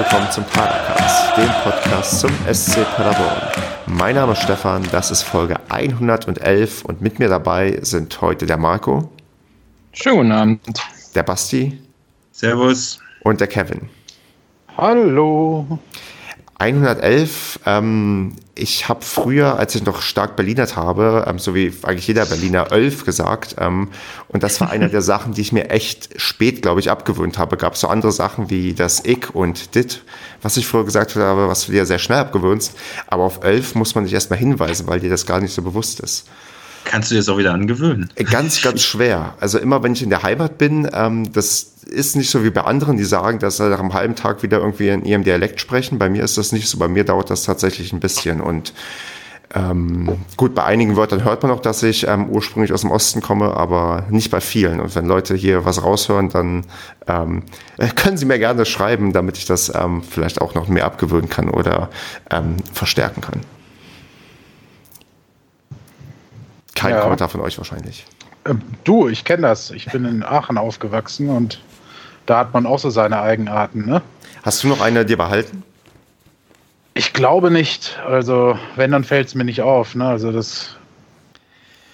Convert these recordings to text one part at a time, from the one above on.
willkommen zum Padercast, dem Podcast zum SC Paderborn. Mein Name ist Stefan, das ist Folge 111 und mit mir dabei sind heute der Marco. Schönen guten Abend. Der Basti. Servus. Und der Kevin. Hallo. 111, ähm, ich habe früher, als ich noch stark Berlinert habe, ähm, so wie eigentlich jeder Berliner, 11 gesagt. Ähm, und das war eine der Sachen, die ich mir echt spät, glaube ich, abgewöhnt habe. Gab so andere Sachen wie das Ich und Dit, was ich früher gesagt habe, was du dir sehr schnell abgewöhnst. Aber auf 11 muss man sich erstmal hinweisen, weil dir das gar nicht so bewusst ist. Kannst du dir das auch wieder angewöhnen? Ganz, ganz schwer. Also immer, wenn ich in der Heimat bin, ähm, das ist nicht so wie bei anderen, die sagen, dass sie nach einem halben Tag wieder irgendwie in ihrem Dialekt sprechen. Bei mir ist das nicht so. Bei mir dauert das tatsächlich ein bisschen. Und ähm, gut, bei einigen Wörtern hört man auch, dass ich ähm, ursprünglich aus dem Osten komme, aber nicht bei vielen. Und wenn Leute hier was raushören, dann ähm, können sie mir gerne schreiben, damit ich das ähm, vielleicht auch noch mehr abgewöhnen kann oder ähm, verstärken kann. Kein ja. Kommentar von euch wahrscheinlich. Ähm, du, ich kenne das. Ich bin in Aachen aufgewachsen und da hat man auch so seine Eigenarten, ne? Hast du noch eine dir behalten? Ich glaube nicht. Also, wenn, dann fällt es mir nicht auf. Ne? Also, das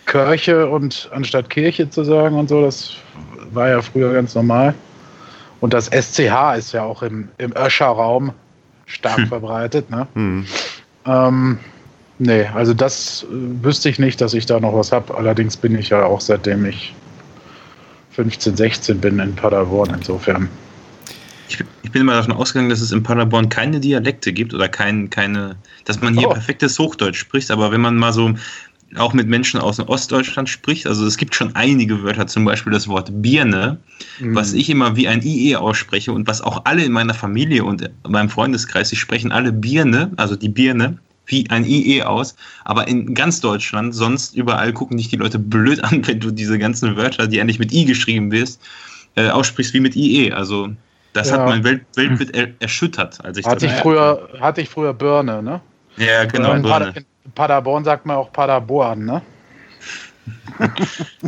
Kirche und anstatt Kirche zu sagen und so, das war ja früher ganz normal. Und das SCH ist ja auch im, im Öscher-Raum stark hm. verbreitet. Ne? Hm. Ähm, nee, also das äh, wüsste ich nicht, dass ich da noch was habe. Allerdings bin ich ja auch seitdem ich 15, 16 bin in Paderborn insofern. Ich, ich, bin immer davon ausgegangen, dass es in Paderborn keine Dialekte gibt oder kein, keine, dass man hier oh. perfektes Hochdeutsch spricht, aber wenn man mal so auch mit Menschen aus Ostdeutschland spricht, also es gibt schon einige Wörter, zum Beispiel das Wort Birne, mhm. was ich immer wie ein IE ausspreche und was auch alle in meiner Familie und in meinem Freundeskreis, die sprechen alle Birne, also die Birne, wie ein IE aus, aber in ganz Deutschland, sonst überall gucken dich die Leute blöd an, wenn du diese ganzen Wörter, die eigentlich mit I geschrieben wirst, äh, aussprichst wie mit IE. Also das ja. hat mein Welt Weltbild er erschüttert, als ich hatte das ich früher Hatte ich früher Birne, ne? Ja, genau. In, Birne. in Paderborn sagt man auch Paderborn, ne?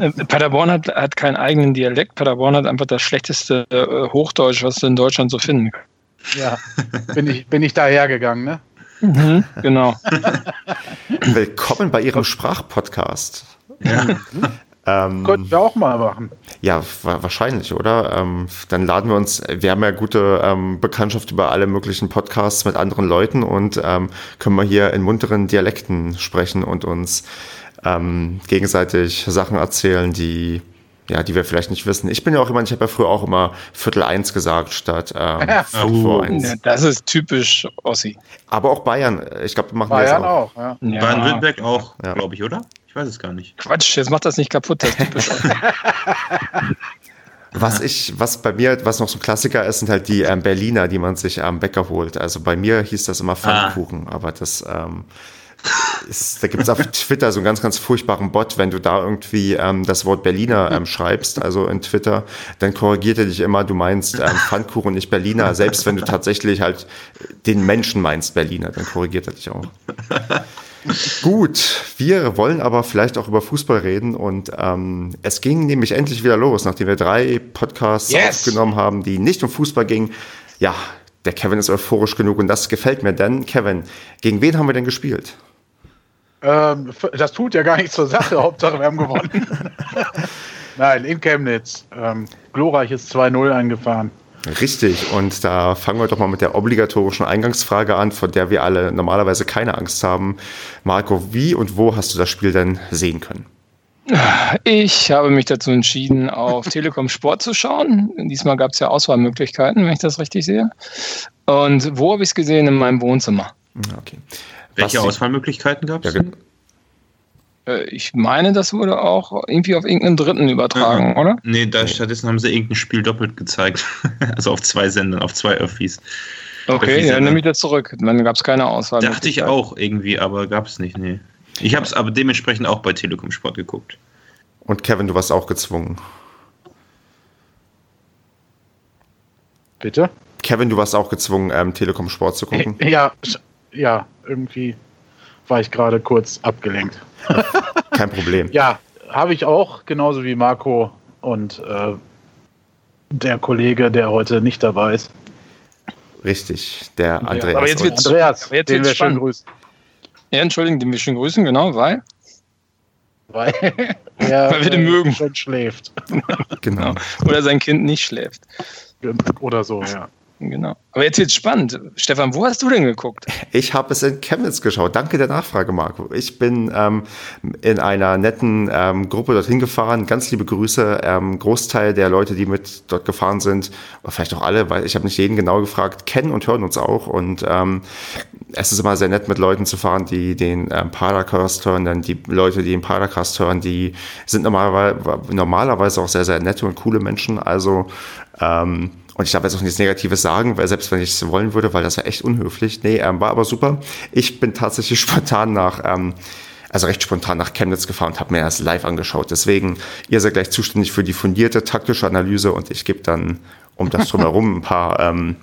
Äh, Paderborn hat, hat keinen eigenen Dialekt. Paderborn hat einfach das schlechteste äh, Hochdeutsch, was du in Deutschland so finden kannst. Ja, bin ich, bin ich dahergegangen, ne? Mhm, genau. Willkommen bei Ihrem Sprachpodcast. Ja. Ähm, Könnten wir auch mal machen. Ja, wahrscheinlich, oder? Ähm, dann laden wir uns, wir haben ja gute ähm, Bekanntschaft über alle möglichen Podcasts mit anderen Leuten und ähm, können wir hier in munteren Dialekten sprechen und uns ähm, gegenseitig Sachen erzählen, die ja, die wir vielleicht nicht wissen. Ich bin ja auch immer, ich habe ja früher auch immer Viertel eins gesagt statt ähm, ja. Viertel vor eins. Das ist typisch Ossi. Aber auch Bayern, ich glaube, machen Bayern wir auch. auch ja. Baden-Württemberg auch, ja. glaube ich, oder? Ich weiß es gar nicht. Quatsch, jetzt macht das nicht kaputt, das ist typisch Ossi. Was ich, was bei mir, was noch so ein Klassiker ist, sind halt die ähm, Berliner, die man sich am Bäcker holt. Also bei mir hieß das immer Pfannkuchen, ah. aber das ähm, ist, da gibt es auf Twitter so einen ganz, ganz furchtbaren Bot, wenn du da irgendwie ähm, das Wort Berliner ähm, schreibst, also in Twitter, dann korrigiert er dich immer, du meinst ähm, Pfannkuchen, nicht Berliner. Selbst wenn du tatsächlich halt den Menschen meinst Berliner, dann korrigiert er dich auch. Gut, wir wollen aber vielleicht auch über Fußball reden und ähm, es ging nämlich endlich wieder los, nachdem wir drei Podcasts yes. aufgenommen haben, die nicht um Fußball gingen. Ja, der Kevin ist euphorisch genug und das gefällt mir, denn Kevin, gegen wen haben wir denn gespielt? Ähm, das tut ja gar nichts zur Sache. Hauptsache, wir haben gewonnen. Nein, in Chemnitz. Ähm, glorreiches 2-0 eingefahren. Richtig, und da fangen wir doch mal mit der obligatorischen Eingangsfrage an, von der wir alle normalerweise keine Angst haben. Marco, wie und wo hast du das Spiel denn sehen können? Ich habe mich dazu entschieden, auf Telekom Sport zu schauen. Diesmal gab es ja Auswahlmöglichkeiten, wenn ich das richtig sehe. Und wo habe ich es gesehen? In meinem Wohnzimmer. Okay. Welche Auswahlmöglichkeiten gab es? Ja, äh, ich meine, das wurde auch irgendwie auf irgendeinen Dritten übertragen, ja. oder? Nee, da stattdessen haben sie irgendein Spiel doppelt gezeigt. also auf zwei Sendern, auf zwei Öffis. Okay, dann nehme ich das zurück. Dann gab es keine Auswahl. Dachte ich auch irgendwie, aber gab es nicht, nee. Ich habe es aber dementsprechend auch bei Telekom Sport geguckt. Und Kevin, du warst auch gezwungen. Bitte? Kevin, du warst auch gezwungen, ähm, Telekom Sport zu gucken. Ja, ja, irgendwie war ich gerade kurz abgelenkt. Kein Problem. ja, habe ich auch, genauso wie Marco und äh, der Kollege, der heute nicht dabei ist. Richtig, der Andreas. Aber jetzt wird Andreas, aber jetzt den wird's wir schön spannend. grüßen. Ja, entschuldigen, den wir schön grüßen, genau, weil. Weil er Weil wir den äh, mögen. schon schläft. genau. Oder sein Kind nicht schläft. Oder so, ja. Genau. Aber jetzt wird's spannend. Stefan, wo hast du denn geguckt? Ich habe es in Chemnitz geschaut. Danke der Nachfrage, Marco. Ich bin ähm, in einer netten ähm, Gruppe dorthin gefahren. Ganz liebe Grüße. Ähm, Großteil der Leute, die mit dort gefahren sind, oder vielleicht auch alle, weil ich habe nicht jeden genau gefragt, kennen und hören uns auch. Und ähm, es ist immer sehr nett, mit Leuten zu fahren, die den ähm, Paracast hören. Denn die Leute, die den Paracast hören, die sind normalerweise, normalerweise auch sehr, sehr nette und coole Menschen. Also ähm, und ich darf jetzt auch nichts Negatives sagen, weil selbst wenn ich es wollen würde, weil das ja echt unhöflich. Nee, ähm, war aber super. Ich bin tatsächlich spontan nach, ähm, also recht spontan nach Chemnitz gefahren und habe mir das live angeschaut. Deswegen, ihr seid gleich zuständig für die fundierte taktische Analyse und ich gebe dann um das drumherum ein paar, ähm,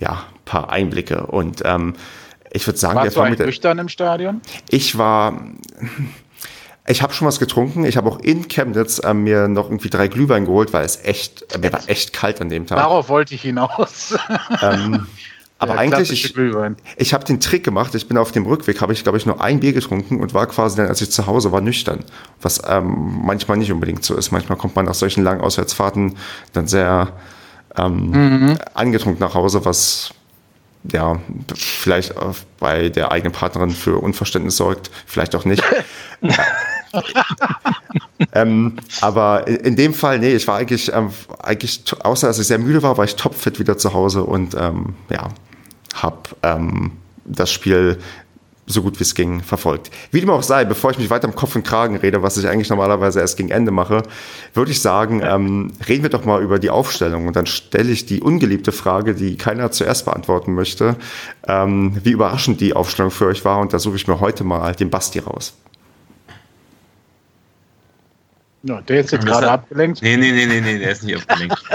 ja, paar Einblicke. Und ähm, ich würde sagen, Warst du der eigentlich Vormittag, nüchtern im Stadion? ich war, ich habe schon was getrunken. Ich habe auch in Chemnitz ähm, mir noch irgendwie drei Glühwein geholt, weil es echt, äh, mir war echt kalt an dem Tag. Darauf wollte ich hinaus. Ähm, aber Der eigentlich, ich, Glühwein. ich habe den Trick gemacht. Ich bin auf dem Rückweg, habe ich, glaube ich, nur ein Bier getrunken und war quasi dann, als ich zu Hause war, nüchtern. Was ähm, manchmal nicht unbedingt so ist. Manchmal kommt man nach solchen langen Auswärtsfahrten dann sehr ähm, angetrunken nach Hause, was ja vielleicht auch bei der eigenen Partnerin für Unverständnis sorgt, vielleicht auch nicht. ähm, aber in, dem Fall, nee, ich war eigentlich, ähm, eigentlich, außer dass ich sehr müde war, war ich topfit wieder zu Hause und ähm, ja, hab ähm, das Spiel so gut wie es ging verfolgt. Wie dem auch sei, bevor ich mich weiter im Kopf und Kragen rede, was ich eigentlich normalerweise erst gegen Ende mache, würde ich sagen, ähm, reden wir doch mal über die Aufstellung und dann stelle ich die ungeliebte Frage, die keiner zuerst beantworten möchte, ähm, wie überraschend die Aufstellung für euch war und da suche ich mir heute mal den Basti raus. Ja, der ist jetzt gerade abgelenkt. Nee, nee, nee, nee, nee, der ist nicht abgelenkt.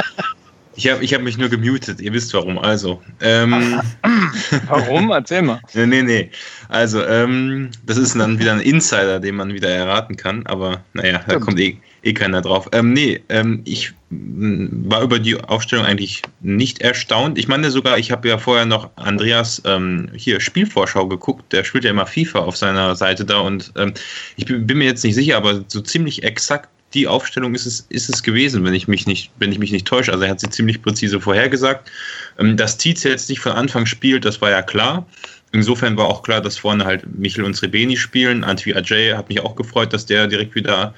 Ich habe ich hab mich nur gemutet, ihr wisst warum. Also, ähm, Warum? Erzähl mal. nee, nee, nee. Also, ähm, das ist dann wieder ein Insider, den man wieder erraten kann, aber naja, da Stimmt. kommt eh, eh keiner drauf. Ähm, nee, ähm, ich war über die Aufstellung eigentlich nicht erstaunt. Ich meine sogar, ich habe ja vorher noch Andreas ähm, hier Spielvorschau geguckt, der spielt ja immer FIFA auf seiner Seite da und ähm, ich bin, bin mir jetzt nicht sicher, aber so ziemlich exakt die Aufstellung ist es, ist es gewesen, wenn ich mich nicht, wenn ich mich nicht täusche. Also er hat sie ziemlich präzise vorhergesagt. Ähm, dass Tietz jetzt nicht von Anfang spielt, das war ja klar. Insofern war auch klar, dass vorne halt Michel und Srebeni spielen. Antwi Ajay hat mich auch gefreut, dass der direkt wieder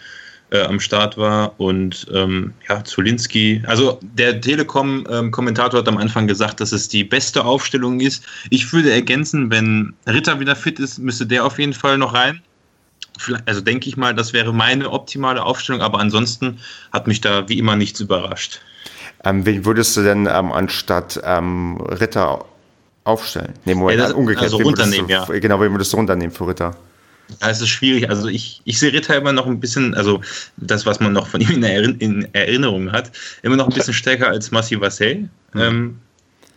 äh, am Start war. Und ähm, ja, Zulinski. Also der Telekom-Kommentator hat am Anfang gesagt, dass es die beste Aufstellung ist. Ich würde ergänzen, wenn Ritter wieder fit ist, müsste der auf jeden Fall noch rein. Also denke ich mal, das wäre meine optimale Aufstellung, aber ansonsten hat mich da wie immer nichts überrascht. Ähm, wen würdest du denn ähm, anstatt ähm, Ritter aufstellen? Nee, Moment, Ja, das- umgekehrt. also wen runternehmen, du, Genau, wen würdest du runternehmen für Ritter? Ja, es ist schwierig. Also ich, ich sehe Ritter immer noch ein bisschen, also das, was man noch von ihm in, Erin in Erinnerung hat, immer noch ein bisschen stärker als Massi Vassell. Ähm,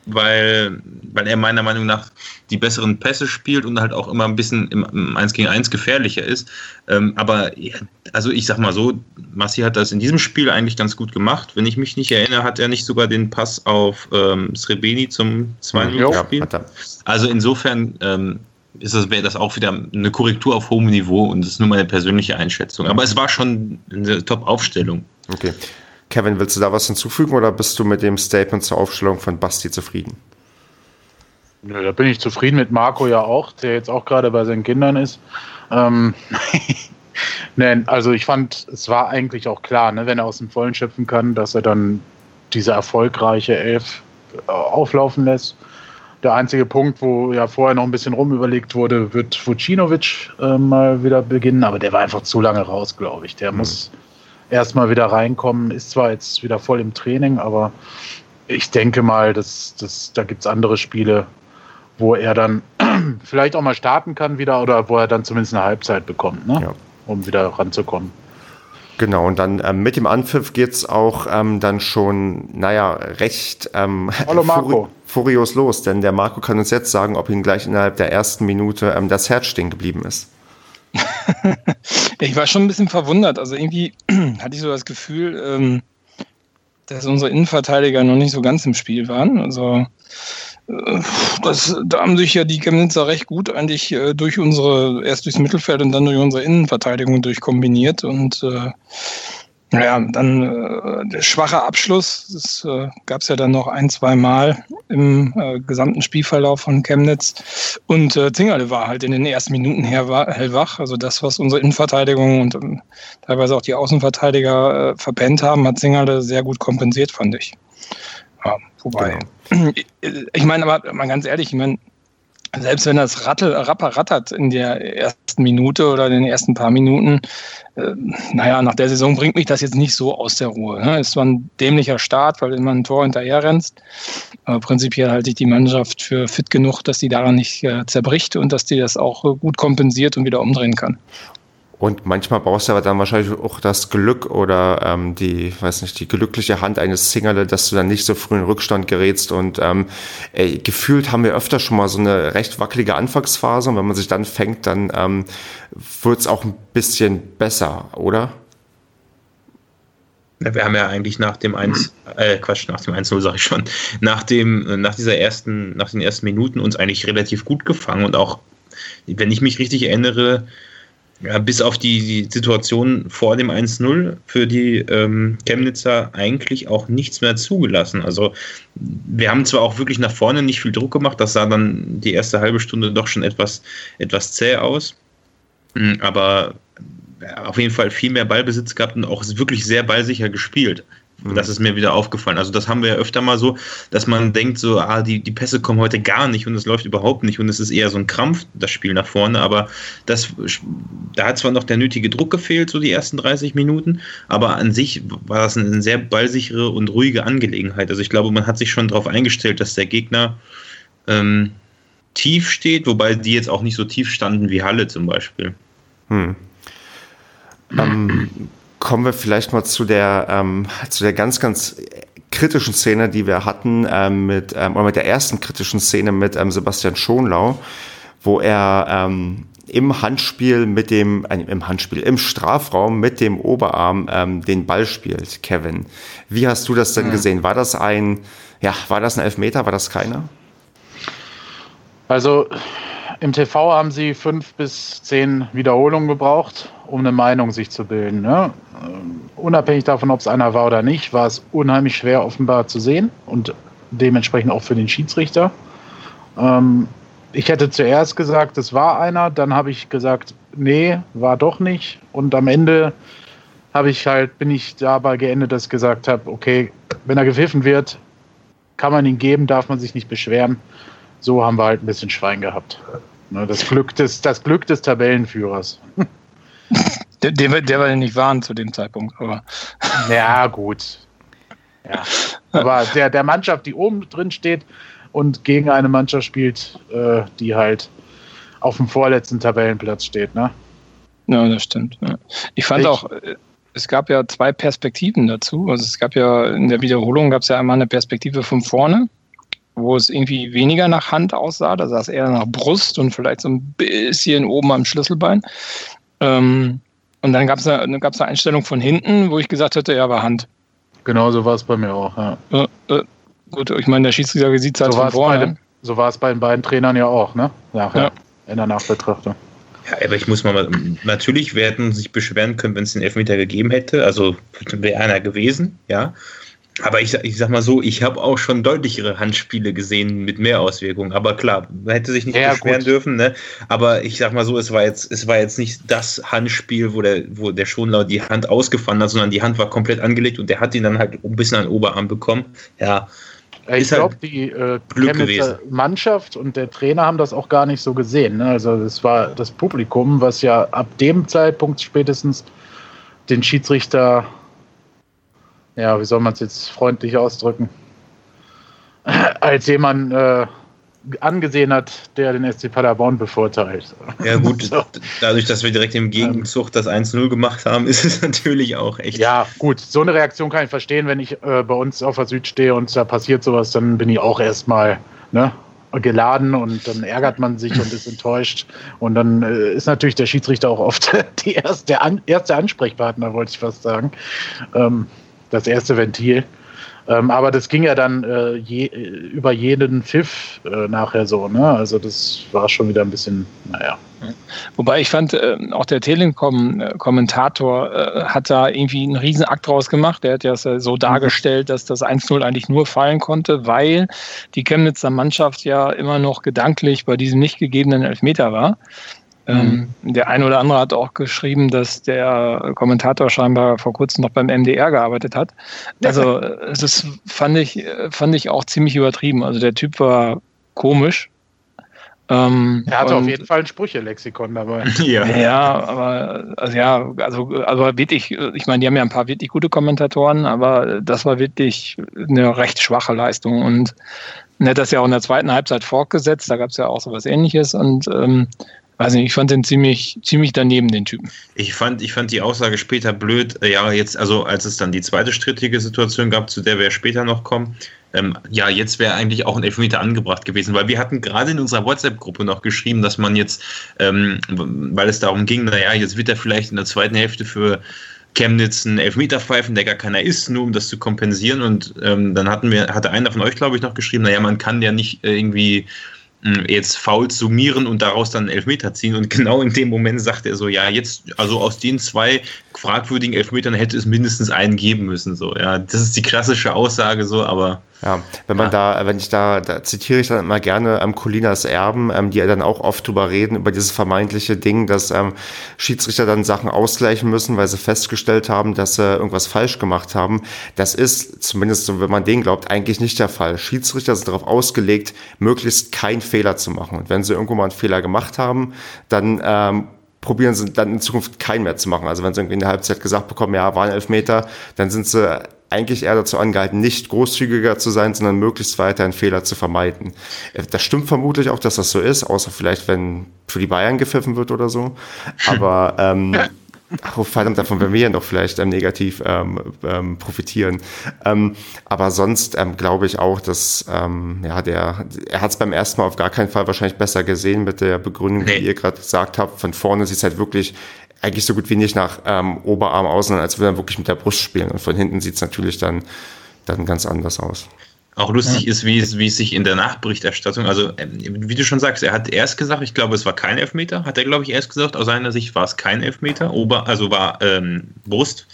weil, weil er meiner Meinung nach die besseren Pässe spielt und halt auch immer ein bisschen im, im 1 gegen 1 gefährlicher ist. Ähm, aber ja, also ich sag mal so, Massi hat das in diesem Spiel eigentlich ganz gut gemacht. Wenn ich mich nicht erinnere, hat er nicht sogar den Pass auf ähm, Srebeni zum 2 Jo. Ja, Spiel. hat er. Also insofern ähm, ist das, wäre das auch wieder eine Korrektur auf hohem Niveau und das ist nur meine persönliche Einschätzung. Aber es war schon eine Top-Aufstellung. Okay. Kevin, willst du da was hinzufügen oder bist du mit dem Statement zur Aufstellung von Basti zufrieden? Nö, da bin ich zufrieden mit Marco ja auch, der jetzt auch gerade bei seinen Kindern ist. Ähm, Nein, also ich fand, es war eigentlich auch klar, ne, wenn er aus dem Vollen schöpfen kann, dass er dann diese erfolgreiche Elf äh, auflaufen lässt. Der einzige Punkt, wo ja vorher noch ein bisschen rumüberlegt wurde, wird Vucinovic äh, mal wieder beginnen, aber der war einfach zu lange raus, glaube ich. Der Mhm. muss erstmal wieder reinkommen, ist zwar jetzt wieder voll im Training, aber ich denke mal, dass, dass, da gibt es andere Spiele, wo er dann vielleicht auch mal starten kann wieder oder wo er dann zumindest eine Halbzeit bekommt, ne? Ja. um wieder ranzukommen. Genau, und dann ähm, mit dem Anpfiff geht's auch ähm, dann schon, naja, recht ähm, Hallo Marco. furios los, denn der Marco kann uns jetzt sagen, ob ihm gleich innerhalb der ersten Minute ähm, das Herz stehen geblieben ist. Ich war schon ein bisschen verwundert. Also irgendwie hatte ich so das Gefühl, ähm, dass unsere Innenverteidiger noch nicht so ganz im Spiel waren. Also Das, da haben sich ja die Chemnitzer recht gut eigentlich äh, durch unsere, erst durchs Mittelfeld und dann durch unsere Innenverteidigung durchkombiniert und äh, ja, dann äh, der schwache Abschluss, das äh, gab es ja dann noch ein, zwei Mal im äh, gesamten Spielverlauf von Chemnitz. Und äh, Zingerle war halt in den ersten Minuten her hellwach. Also das, was unsere Innenverteidigung und ähm, teilweise auch die Außenverteidiger äh, verpennt haben, hat Zingerle sehr gut kompensiert, fand ich. Ja, wobei. Genau. Ich meine, aber mal ganz ehrlich, ich meine, selbst wenn das Rattel, Rapper rattert in der ersten Minute oder in den ersten paar Minuten, äh, naja, nach der Saison bringt mich das jetzt nicht so aus der Ruhe. Ne? Ist zwar ein dämlicher Start, weil du immer ein Tor hinterher rennst, aber prinzipiell halte ich die Mannschaft für fit genug, dass die daran nicht äh, zerbricht und dass die das auch äh, gut kompensiert und wieder umdrehen kann. Und manchmal brauchst du aber dann wahrscheinlich auch das Glück oder ähm, die, weiß nicht, die glückliche Hand eines Singerle, dass du dann nicht so früh in Rückstand gerätst. Und ähm, ey, gefühlt haben wir öfter schon mal so eine recht wackelige Anfangsphase. Und wenn man sich dann fängt, dann ähm, wird es auch ein bisschen besser, oder? wir haben ja eigentlich nach dem 1, äh, Quatsch, nach dem 1-0 sage ich schon, nach dem, nach dieser ersten, nach den ersten Minuten uns eigentlich relativ gut gefangen und auch, wenn ich mich richtig erinnere, ja, bis auf die, die Situation vor dem 1-0 für die ähm, Chemnitzer eigentlich auch nichts mehr zugelassen. Also wir haben zwar auch wirklich nach vorne nicht viel Druck gemacht, das sah dann die erste halbe Stunde doch schon etwas, etwas zäh aus, hm, aber auf jeden Fall viel mehr Ballbesitz gehabt und auch wirklich sehr ballsicher gespielt. Mhm. Das ist mir wieder aufgefallen. Also das haben wir ja öfter mal so, dass man denkt so, ah, die, die Pässe kommen heute gar nicht und es läuft überhaupt nicht und es ist eher so ein Krampf, das Spiel nach vorne. Aber das, da hat zwar noch der nötige Druck gefehlt, so die ersten 30 Minuten, aber an sich war das eine sehr ballsichere und ruhige Angelegenheit. Also ich glaube, man hat sich schon darauf eingestellt, dass der Gegner ähm, tief steht, wobei die jetzt auch nicht so tief standen wie Halle zum Beispiel. Hm. Ähm, kommen wir vielleicht mal zu der, ähm, zu der ganz, ganz kritischen Szene, die wir hatten, ähm, mit, ähm, oder mit der ersten kritischen Szene mit ähm, Sebastian Schonlau, wo er ähm, im Handspiel mit dem, äh, im Handspiel, im Strafraum mit dem Oberarm ähm, den Ball spielt, Kevin. Wie hast du das denn gesehen? War das ein, ja, war das ein Elfmeter? War das keiner? Also im TV haben sie fünf bis zehn Wiederholungen gebraucht, um eine Meinung sich zu bilden. Ne? Ähm, unabhängig davon, ob es einer war oder nicht, war es unheimlich schwer offenbar zu sehen und dementsprechend auch für den Schiedsrichter. Ähm, ich hätte zuerst gesagt, es war einer, dann habe ich gesagt, nee, war doch nicht. Und am Ende habe ich halt, bin ich dabei geendet, dass ich gesagt habe, okay, wenn er gepfiffen wird, kann man ihn geben, darf man sich nicht beschweren. So haben wir halt ein bisschen Schwein gehabt. Ne, das, Glück des, das Glück des Tabellenführers. Der, der, der war ja nicht warm zu dem Zeitpunkt, aber. Ja, gut. Ja. Aber der, der Mannschaft, die oben drin steht und gegen eine Mannschaft spielt, äh, die halt auf dem vorletzten Tabellenplatz steht, ne? Ja, das stimmt. Ich fand ich, auch, äh, es gab ja zwei Perspektiven dazu. Also es gab ja in der Wiederholung gab es ja einmal eine Perspektive von vorne, wo es irgendwie weniger nach Hand aussah. Da sah es eher nach Brust und vielleicht so ein bisschen oben am Schlüsselbein. Ähm, und dann gab es eine, gab's eine Einstellung von hinten, wo ich gesagt hätte, ja, war Hand. Genau so war es bei mir auch, ja. Äh, äh, gut, ich meine, der Schiedsrichter sieht es halt so von vorne. Dem, so war es bei den beiden Trainern ja auch, ne? Nachher, ja. in der Nachbetrachtung. Ja, aber ich muss mal, natürlich, wir hätten sich beschweren können, wenn es den Elfmeter gegeben hätte. Also wäre einer gewesen, ja. Aber ich, ich sag mal so, ich habe auch schon deutlichere Handspiele gesehen mit mehr Auswirkungen. Aber klar, man hätte sich nicht ja, beschweren gut. dürfen, ne? Aber ich sag mal so, es war jetzt, es war jetzt nicht das Handspiel, wo der, wo der Schonlau die Hand ausgefahren hat, sondern die Hand war komplett angelegt und der hat ihn dann halt ein bisschen an den Oberarm bekommen. Ja. Ich glaube, halt die äh, Mannschaft und der Trainer haben das auch gar nicht so gesehen. Ne? Also das war das Publikum, was ja ab dem Zeitpunkt spätestens den Schiedsrichter ja, wie soll man es jetzt freundlich ausdrücken, als jemand äh, angesehen hat, der den SC Paderborn bevorteilt. Ja gut, so. dadurch, dass wir direkt im Gegenzug das 1-0 gemacht haben, ist es natürlich auch echt. Ja gut, so eine Reaktion kann ich verstehen, wenn ich äh, bei uns auf der Süd stehe und da passiert sowas, dann bin ich auch erstmal ne, geladen und dann ärgert man sich und ist enttäuscht. Und dann äh, ist natürlich der Schiedsrichter auch oft die erste, der an, erste Ansprechpartner, wollte ich fast sagen. Ähm, das erste Ventil. Ähm, aber das ging ja dann äh, je, über jeden Pfiff äh, nachher so, ne? Also das war schon wieder ein bisschen, naja. Wobei ich fand, äh, auch der Telekom-Kommentator äh, hat da irgendwie einen riesen Akt draus gemacht. Der hat ja so mhm. dargestellt, dass das 1-0 eigentlich nur fallen konnte, weil die Chemnitzer Mannschaft ja immer noch gedanklich bei diesem nicht gegebenen Elfmeter war. Ähm, mhm. der eine oder andere hat auch geschrieben, dass der Kommentator scheinbar vor kurzem noch beim MDR gearbeitet hat. Also das fand ich, fand ich auch ziemlich übertrieben. Also der Typ war komisch. Ähm, er hatte auf jeden Fall ein Sprüche-Lexikon dabei. ja. ja, aber also ja, also, also wirklich, ich meine, die haben ja ein paar wirklich gute Kommentatoren, aber das war wirklich eine recht schwache Leistung und er hat das ja auch in der zweiten Halbzeit fortgesetzt, da gab es ja auch so was ähnliches und ähm, Weiß nicht, ich fand den ziemlich, ziemlich daneben, den Typen. Ich fand, ich fand die Aussage später blöd. Äh, ja, jetzt, also als es dann die zweite strittige Situation gab, zu der wir später noch kommen, ähm, ja, jetzt wäre eigentlich auch ein Elfmeter angebracht gewesen, weil wir hatten gerade in unserer WhatsApp-Gruppe noch geschrieben, dass man jetzt, ähm, weil es darum ging, naja, jetzt wird er vielleicht in der zweiten Hälfte für Chemnitz einen Elfmeter pfeifen, der gar keiner ist, nur um das zu kompensieren. Und ähm, dann hatten wir, hatte einer von euch, glaube ich, noch geschrieben, naja, man kann ja nicht äh, irgendwie jetzt faul summieren und daraus dann einen Elfmeter ziehen. Und genau in dem Moment sagt er so, ja, jetzt, also aus den zwei fragwürdigen Elfmetern hätte es mindestens einen geben müssen. So, ja, das ist die klassische Aussage so, aber ja, wenn man ja. da, wenn ich da, da zitiere ich dann immer gerne ähm, Colinas Erben, ähm, die ja dann auch oft drüber reden, über dieses vermeintliche Ding, dass ähm, Schiedsrichter dann Sachen ausgleichen müssen, weil sie festgestellt haben, dass sie irgendwas falsch gemacht haben. Das ist, zumindest so, wenn man den glaubt, eigentlich nicht der Fall. Schiedsrichter sind darauf ausgelegt, möglichst keinen Fehler zu machen. Und wenn sie irgendwo mal einen Fehler gemacht haben, dann ähm, probieren sie dann in Zukunft keinen mehr zu machen. Also wenn sie irgendwie in der Halbzeit gesagt bekommen, ja, waren Elfmeter, dann sind sie eigentlich eher dazu angehalten, nicht großzügiger zu sein, sondern möglichst weiter einen Fehler zu vermeiden. Äh, das stimmt vermutlich auch, dass das so ist, außer vielleicht, wenn für die Bayern gepfiffen wird oder so. Aber ähm, oh, verdammt, davon werden wir ja noch vielleicht ähm, negativ ähm, ähm, profitieren. Ähm, aber sonst ähm, glaube ich auch, dass ähm, ja, der, er hat es beim ersten Mal auf gar keinen Fall wahrscheinlich besser gesehen mit der Begründung, nee. die ihr gerade gesagt habt. Von vorne sieht es halt wirklich eigentlich so gut wie nicht nach ähm, Oberarm aus, sondern als würde er wirklich mit der Brust spielen. Und von hinten sieht es natürlich dann, dann ganz anders aus. Auch lustig ja. ist, wie es, wie es sich in der Nachberichterstattung, also ähm, wie du schon sagst, er hat erst gesagt, ich glaube, es war kein Elfmeter, hat er, glaube ich, erst gesagt, aus seiner Sicht war es kein Elfmeter, Ober, also war ähm, Brust.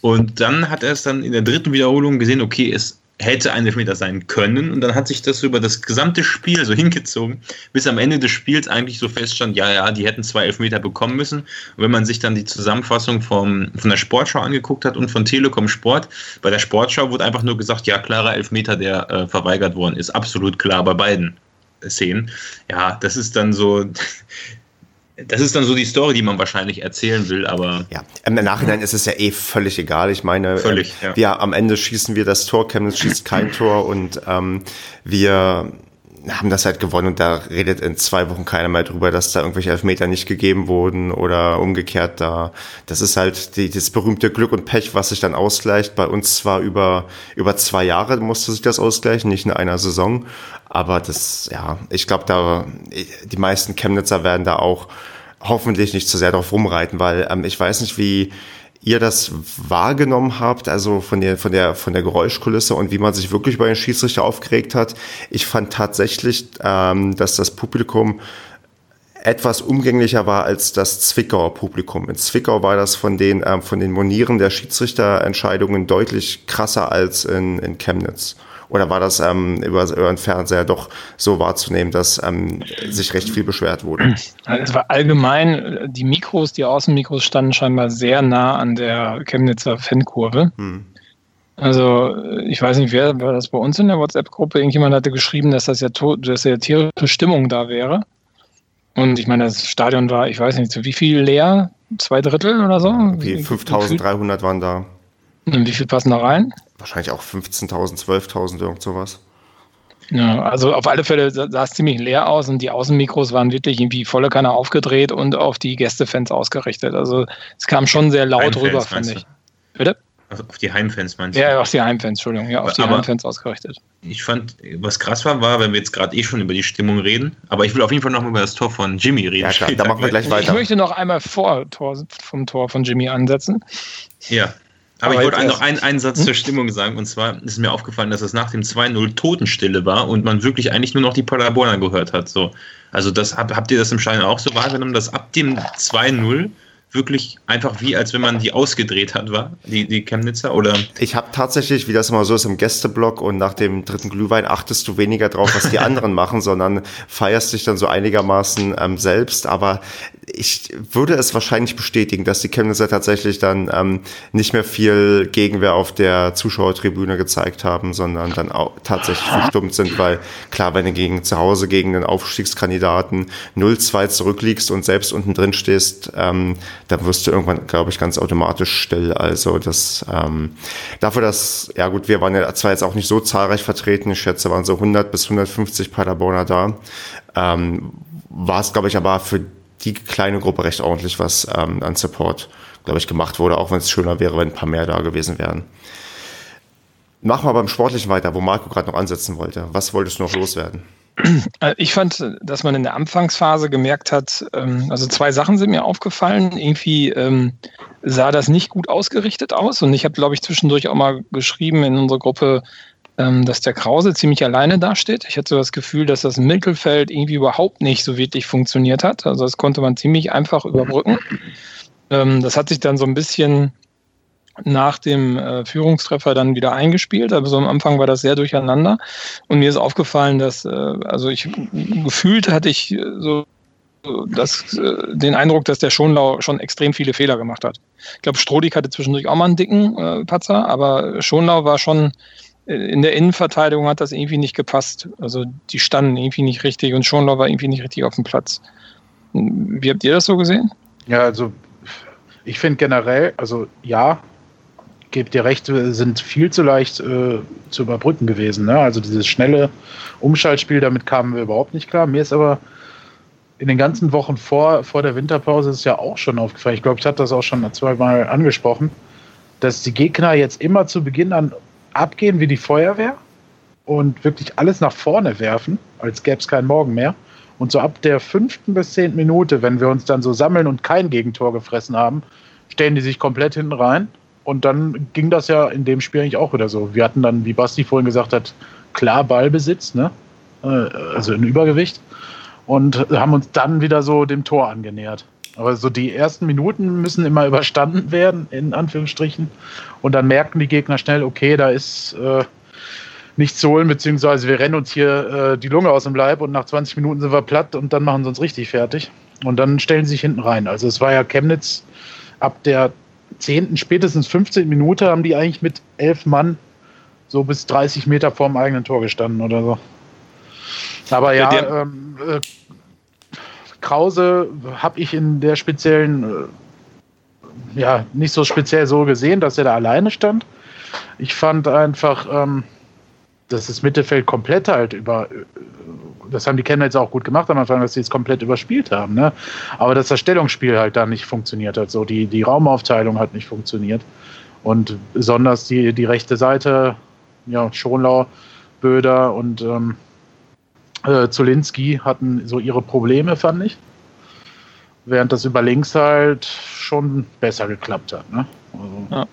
Und dann hat er es dann in der dritten Wiederholung gesehen, okay, es hätte ein Elfmeter sein können. Und dann hat sich das über das gesamte Spiel so hingezogen, bis am Ende des Spiels eigentlich so feststand, ja, ja, die hätten zwei Elfmeter bekommen müssen. Und wenn man sich dann die Zusammenfassung vom, von der Sportschau angeguckt hat und von Telekom Sport, bei der Sportschau wurde einfach nur gesagt, ja, klarer Elfmeter, der äh, verweigert worden ist. Absolut klar bei beiden Szenen. Ja, das ist dann so, das ist dann so die Story, die man wahrscheinlich erzählen will, aber. Ja, im Nachhinein ist es ja eh völlig egal. Ich meine, völlig, äh, ja. wir am Ende schießen wir das Tor, Chemnitz schießt kein Tor und ähm, wir haben das halt gewonnen und da redet in zwei Wochen keiner mehr drüber, dass da irgendwelche Elfmeter nicht gegeben wurden oder umgekehrt da. Das ist halt die, das berühmte Glück und Pech, was sich dann ausgleicht. Bei uns zwar über, über zwei Jahre musste sich das ausgleichen, nicht in einer Saison. Aber das, ja, ich glaube, da, die meisten Chemnitzer werden da auch hoffentlich nicht zu sehr drauf rumreiten, weil ähm, ich weiß nicht, wie ihr das wahrgenommen habt, also von der, von der, von der Geräuschkulisse und wie man sich wirklich über den Schiedsrichter aufgeregt hat. Ich fand tatsächlich, ähm, dass das Publikum etwas umgänglicher war als das Zwickauer Publikum. In Zwickau war das von den, ähm, von den Monieren der Schiedsrichterentscheidungen deutlich krasser als in, in Chemnitz. Oder war das ähm, über euren Fernseher doch so wahrzunehmen, dass ähm, sich recht viel beschwert wurde? Also es war allgemein, die Mikros, die Außenmikros standen scheinbar sehr nah an der Chemnitzer Fankurve. Hm. Also ich weiß nicht, wer war das bei uns in der WhatsApp-Gruppe? Irgendjemand hatte geschrieben, dass das ja, dass ja tierische Stimmung da wäre. Und ich meine, das Stadion war, ich weiß nicht, wie viel leer? Zwei Drittel oder so? Wie 5300 waren da. Und wie viel passen da rein? Wahrscheinlich auch 15.000, 12.000, irgend sowas. Ja, also auf alle Fälle sah es ziemlich leer aus und die Außenmikros waren wirklich irgendwie volle Kanne aufgedreht und auf die Gästefans ausgerichtet. Also es kam schon sehr laut Heimfans, rüber, finde ich. Bitte? Also auf die Heimfans meinst du? Ja, auf die Heimfans, Entschuldigung, ja, auf die aber Heimfans ausgerichtet. Ich fand, was krass war, war, wenn wir jetzt gerade eh schon über die Stimmung reden, aber ich will auf jeden Fall noch mal über das Tor von Jimmy reden. Ja, klar, da machen wir gleich weiter. Ich möchte noch einmal vor Tor, vom Tor von Jimmy ansetzen. Ja. Aber, Aber ich wollte noch einen, einen Satz hm? zur Stimmung sagen. Und zwar ist mir aufgefallen, dass es nach dem 2-0 Totenstille war und man wirklich eigentlich nur noch die Paderborner gehört hat. So. Also das, habt ihr das im Stadion auch so wahrgenommen, dass ab dem 2-0 wirklich einfach wie, als wenn man die ausgedreht hat, war, die, die Chemnitzer? Oder? Ich habe tatsächlich, wie das immer so ist, im Gästeblock und nach dem dritten Glühwein achtest du weniger drauf, was die anderen machen, sondern feierst dich dann so einigermaßen ähm, selbst. Aber ich würde es wahrscheinlich bestätigen, dass die Chemnitzer tatsächlich dann ähm, nicht mehr viel Gegenwehr auf der Zuschauertribüne gezeigt haben, sondern dann auch tatsächlich verstummt sind, weil klar, wenn du gegen zu Hause gegen den Aufstiegskandidaten 0-2 zurückliegst und selbst unten drin stehst, ähm, dann wirst du irgendwann, glaube ich, ganz automatisch still. Also das ähm, dafür, dass, ja gut, wir waren ja zwar jetzt auch nicht so zahlreich vertreten, ich schätze, waren so 100 bis 150 Paderborner da, ähm, war es, glaube ich, aber für die kleine Gruppe recht ordentlich, was ähm, an Support, glaube ich, gemacht wurde, auch wenn es schöner wäre, wenn ein paar mehr da gewesen wären. Machen wir beim Sportlichen weiter, wo Marco gerade noch ansetzen wollte. Was wolltest du noch loswerden? Äh, ich fand, dass man in der Anfangsphase gemerkt hat, ähm, also zwei Sachen sind mir aufgefallen. Irgendwie ähm, sah das nicht gut ausgerichtet aus. Und ich habe, glaube ich, zwischendurch auch mal geschrieben in unserer Gruppe, ähm, dass der Krause ziemlich alleine dasteht. Ich hatte das Gefühl, dass das Mittelfeld irgendwie überhaupt nicht so wirklich funktioniert hat. Also das konnte man ziemlich einfach überbrücken. Das hat sich dann so ein bisschen nach dem äh, Führungstreffer dann wieder eingespielt. Aber so am Anfang war das sehr durcheinander. Und mir ist aufgefallen, dass, äh, also ich gefühlt hatte ich äh, so das, äh, den Eindruck, dass der Schonlau schon extrem viele Fehler gemacht hat. Ich glaube, Strodig hatte zwischendurch auch mal einen dicken äh, Patzer, aber Schonlau war schon äh, in der Innenverteidigung hat das irgendwie nicht gepasst. Also die standen irgendwie nicht richtig und Schonlau war irgendwie nicht richtig auf dem Platz. Wie habt ihr das so gesehen? Ja, also ich finde generell, also ja, gebe dir recht, sind viel zu leicht äh, zu überbrücken gewesen. Ne? Also dieses schnelle Umschaltspiel, damit kamen wir überhaupt nicht klar. Mir ist aber in den ganzen Wochen vor, vor der Winterpause ist ja auch schon aufgefallen. Ich glaube, ich hatte das auch schon zweimal angesprochen, dass die Gegner jetzt immer zu Beginn an abgehen wie die Feuerwehr und wirklich alles nach vorne werfen, als gäbe es keinen Morgen mehr. Und so ab der fünften bis zehnten Minute, wenn wir uns dann so sammeln und kein Gegentor gefressen haben, stellen die sich komplett hinten rein und dann ging das ja in dem Spiel eigentlich auch wieder so. Wir hatten dann, wie Basti vorhin gesagt hat, klar Ballbesitz, ne? Äh, also ein Übergewicht. Und haben uns dann wieder so dem Tor angenähert. Aber so die ersten Minuten müssen immer überstanden werden, in Anführungsstrichen. Und dann merken die Gegner schnell, okay, da ist äh, nichts zu holen, beziehungsweise wir rennen uns hier äh, die Lunge aus dem Leib und nach 20 Minuten sind wir platt und dann machen sie uns richtig fertig. Und dann stellen sie sich hinten rein. Also es war ja Chemnitz ab der 10., spätestens 15 Minute haben die eigentlich mit elf Mann so bis 30 Meter vorm eigenen Tor gestanden oder so. Aber ja, ähm, äh, Krause habe ich in der speziellen, äh, ja, nicht so speziell so gesehen, dass er da alleine stand. Ich fand einfach, ähm, dass das Mittelfeld komplett halt über, das haben die Kenner jetzt auch gut gemacht am Anfang, dass sie es komplett überspielt haben. Ne? Aber dass das Stellungsspiel halt da nicht funktioniert hat. So die, die Raumaufteilung hat nicht funktioniert. Und besonders die, die rechte Seite, ja, Schonlau, Böder und ähm, äh, Zulinski hatten so ihre Probleme, fand ich. Während das über links halt schon besser geklappt hat. Ne? Also, ja.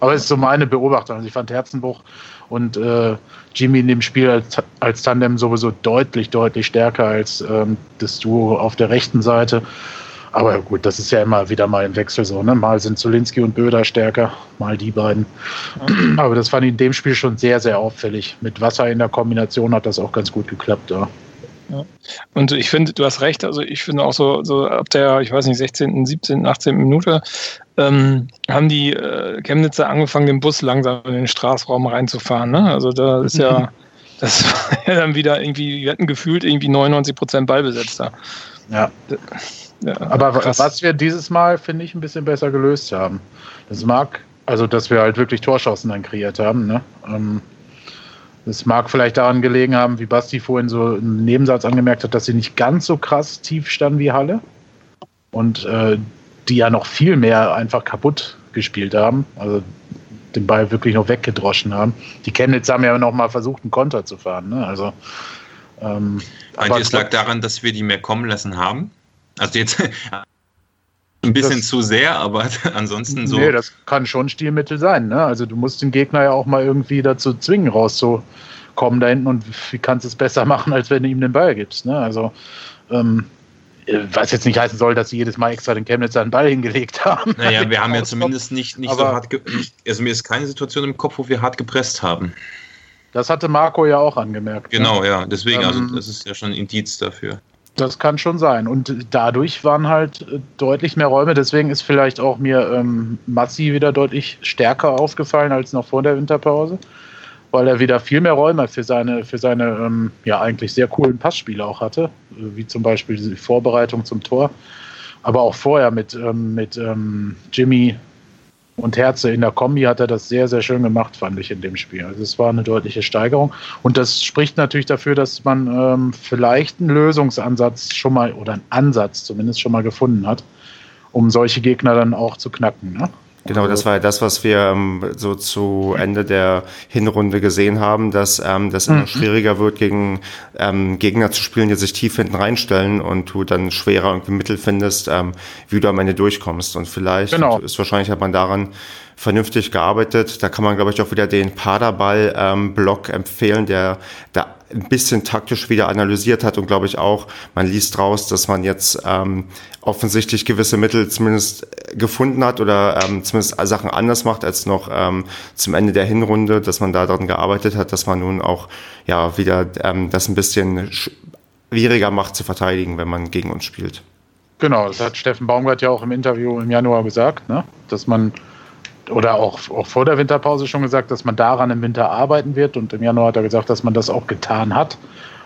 Aber es ist so meine Beobachtung. Also ich fand Herzenbruch und äh, Jimmy in dem Spiel als, als, Tandem sowieso deutlich, deutlich stärker als ähm, das Duo auf der rechten Seite. Aber gut, das ist ja immer wieder mal im Wechsel so. Ne? Mal sind Zulinski und Böder stärker, mal die beiden. Aber das fand ich in dem Spiel schon sehr, sehr auffällig. Mit Wasser in der Kombination hat das auch ganz gut geklappt. Ja. Ja. Und ich finde, du hast recht, also ich finde auch so, so ab der, ich weiß nicht, 16., 17., 18. Minute ähm, haben die äh, Chemnitzer angefangen, den Bus langsam in den Straßraum reinzufahren. Ne? Also da ist ja, das war ja dann wieder irgendwie, wir hatten gefühlt irgendwie 99 Prozent Ballbesetzt da. Ja. ja. Aber krass. was wir dieses Mal, finde ich, ein bisschen besser gelöst haben. Das mag, also dass wir halt wirklich Torschancen dann kreiert haben. Ne? Ähm, es mag vielleicht daran gelegen haben, wie Basti vorhin so im Nebensatz angemerkt hat, dass sie nicht ganz so krass tief standen wie Halle. Und äh, die ja noch viel mehr einfach kaputt gespielt haben. Also den Ball wirklich noch weggedroschen haben. Die Chemnitz haben ja noch mal versucht, einen Konter zu fahren. Ne? Also, ähm, Meint ihr, es lag daran, dass wir die mehr kommen lassen haben? Also jetzt Ein bisschen zu sehr, aber ansonsten so. Nee, das kann schon Stilmittel sein. Ne? Also du musst den Gegner ja auch mal irgendwie dazu zwingen, rauszukommen da hinten und wie kannst du es besser machen, als wenn du ihm den Ball gibst. Ne? Also ähm, was jetzt nicht heißen soll, dass sie jedes Mal extra den Chemnitz einen Ball hingelegt haben. Naja, wir haben ja zumindest nicht, nicht so hart, also mir ist keine Situation im Kopf, wo wir hart gepresst haben. Das hatte Marco ja auch angemerkt. Ne? Genau, ne? ja, deswegen, also ähm, also das ist ja schon ein Indiz dafür. Das kann schon sein. Und dadurch waren halt äh, deutlich mehr Räume. Deswegen ist vielleicht auch mir ähm, Massi wieder deutlich stärker aufgefallen als noch vor der Winterpause weil er wieder viel mehr Räume für seine, für seine ähm, ja eigentlich sehr coolen Passspiele auch hatte, äh, wie zum Beispiel die Vorbereitung zum Tor. Aber auch vorher mit, ähm, mit ähm, Jimmy und Herze in der Kombi hat er das sehr, sehr schön gemacht, fand ich in dem Spiel. Also es war eine deutliche Steigerung. Und das spricht natürlich dafür, dass man ähm, vielleicht einen Lösungsansatz schon mal oder einen Ansatz zumindest schon mal gefunden hat, um solche Gegner dann auch zu knacken. Ne? Genau, das war ja das, was wir ähm, so zu Ende der Hinrunde gesehen haben, dass ähm, das immer mhm. schwieriger wird, gegen ähm, Gegner zu spielen, die sich tief hinten reinstellen und du dann schwerer irgendwie Mittel findest, ähm, wie du am Ende durchkommst. Und vielleicht genau. ist wahrscheinlich hat man daran vernünftig gearbeitet. Da kann man, glaube ich, auch wieder den Paderball-Block ähm, empfehlen, der da ein bisschen taktisch wieder analysiert hat und glaube ich auch, man liest raus, dass man jetzt ähm, offensichtlich gewisse Mittel zumindest gefunden hat oder ähm, zumindest Sachen anders macht als noch ähm, zum Ende der Hinrunde, dass man da daran gearbeitet hat, dass man nun auch ja wieder ähm, das ein bisschen schwieriger macht zu verteidigen, wenn man gegen uns spielt. Genau, das hat Steffen Baumgart ja auch im Interview im Januar gesagt, ne? dass man oder auch, auch vor der Winterpause schon gesagt, dass man daran im Winter arbeiten wird. Und im Januar hat er gesagt, dass man das auch getan hat.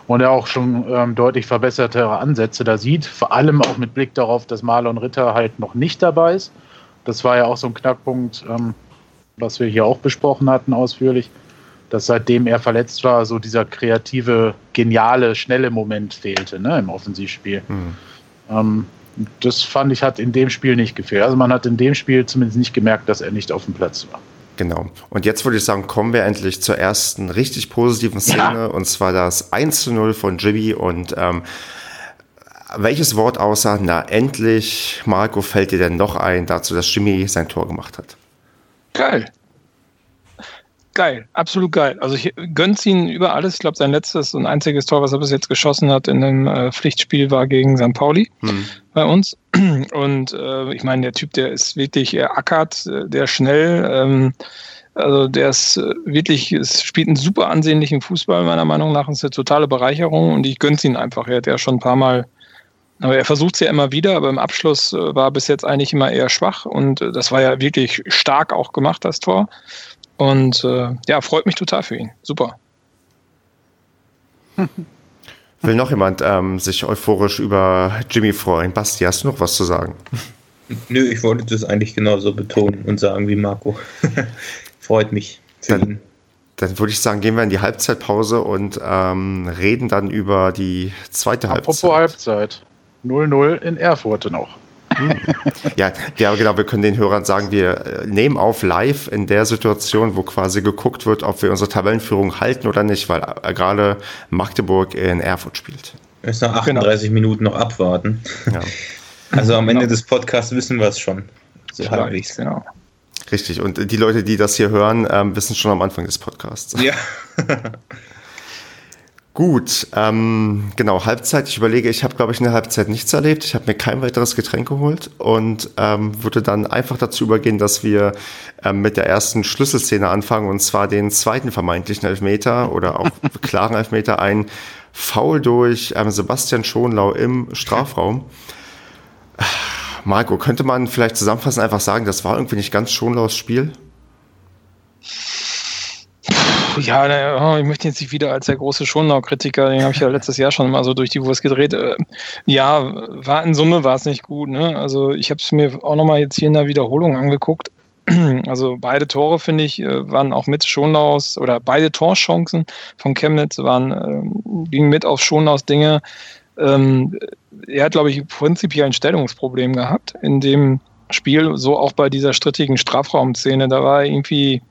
Und er auch schon ähm, deutlich verbessertere Ansätze da sieht. Vor allem auch mit Blick darauf, dass Marlon Ritter halt noch nicht dabei ist. Das war ja auch so ein Knackpunkt, ähm, was wir hier auch besprochen hatten ausführlich, dass seitdem er verletzt war, so dieser kreative, geniale, schnelle Moment fehlte ne, im Offensivspiel. Mhm. Ähm, das fand ich, hat in dem Spiel nicht gefehlt. Also man hat in dem Spiel zumindest nicht gemerkt, dass er nicht auf dem Platz war. Genau. Und jetzt würde ich sagen, kommen wir endlich zur ersten richtig positiven Szene. Ja. Und zwar das 1 zu 0 von Jimmy. Und ähm, welches Wort außer, na endlich, Marco, fällt dir denn noch ein dazu, dass Jimmy sein Tor gemacht hat? Geil geil, absolut geil. Also ich gönn's ihn über alles. Ich glaube, sein letztes und einziges Tor, was er bis jetzt geschossen hat in einem äh, Pflichtspiel, war gegen St. Pauli hm. bei uns. Und äh, ich meine, der Typ, der ist wirklich, er ackert, äh, der schnell. Ähm, also der ist äh, wirklich, es spielt einen super ansehnlichen Fußball, meiner Meinung nach. ist eine totale Bereicherung und ich gönn's ihn einfach. Er hat ja schon ein paar Mal aber er versucht es ja immer wieder, aber im Abschluss äh, war bis jetzt eigentlich immer eher schwach und das war ja wirklich stark auch gemacht, das Tor. Und äh, ja, freut mich total für ihn. Super. Will noch jemand ähm, sich euphorisch über Jimmy freuen? Basti, hast du noch was zu sagen? Nö, ich wollte das eigentlich genauso betonen und sagen wie Marco. Freut mich für dann, ihn. Dann würde ich sagen, gehen wir in die Halbzeitpause und ähm, reden dann über die zweite Apropos Halbzeit. Apropos Halbzeit. 0-0 in Erfurt noch. Ja, ja, genau. Wir können den Hörern sagen, wir äh, nehmen auf live in der Situation, wo quasi geguckt wird, ob wir unsere Tabellenführung halten oder nicht, weil äh, gerade Magdeburg in Erfurt spielt. Erst nach 38 genau. Minuten noch abwarten. Ja. Also am Ende genau. des Podcasts wissen wir es schon. So halbwegs. Genau. Richtig. Und die Leute, die das hier hören, ähm, wissen schon am Anfang des Podcasts. Ja. Gut, ähm, genau, Halbzeit. Ich überlege, ich habe, glaube ich, in der Halbzeit nichts erlebt. Ich habe mir kein weiteres Getränk geholt und ähm, würde dann einfach dazu übergehen, dass wir ähm, mit der ersten Schlüsselszene anfangen, und zwar den zweiten vermeintlichen Elfmeter oder auch klaren Elfmeter, ein Foul durch ähm, Sebastian Schonlau im Strafraum. Marco, könnte man vielleicht zusammenfassend einfach sagen, das war irgendwie nicht ganz Schonlaus Spiel? Ja, oh, ich möchte jetzt nicht wieder als der große Schonau-Kritiker, den habe ich ja letztes Jahr schon mal so durch die Wurst gedreht. Äh, ja, war in Summe war es nicht gut. Ne? Also ich habe es mir auch nochmal jetzt hier in der Wiederholung angeguckt. Also beide Tore, finde ich, äh, waren auch mit Schonlaus oder beide Torchancen von Chemnitz waren, äh, gingen mit auf Schonlaus Dinge. Ähm, er hat, glaube ich, prinzipiell ein Stellungsproblem gehabt in dem Spiel, so auch bei dieser strittigen Strafraumszene. Da war irgendwie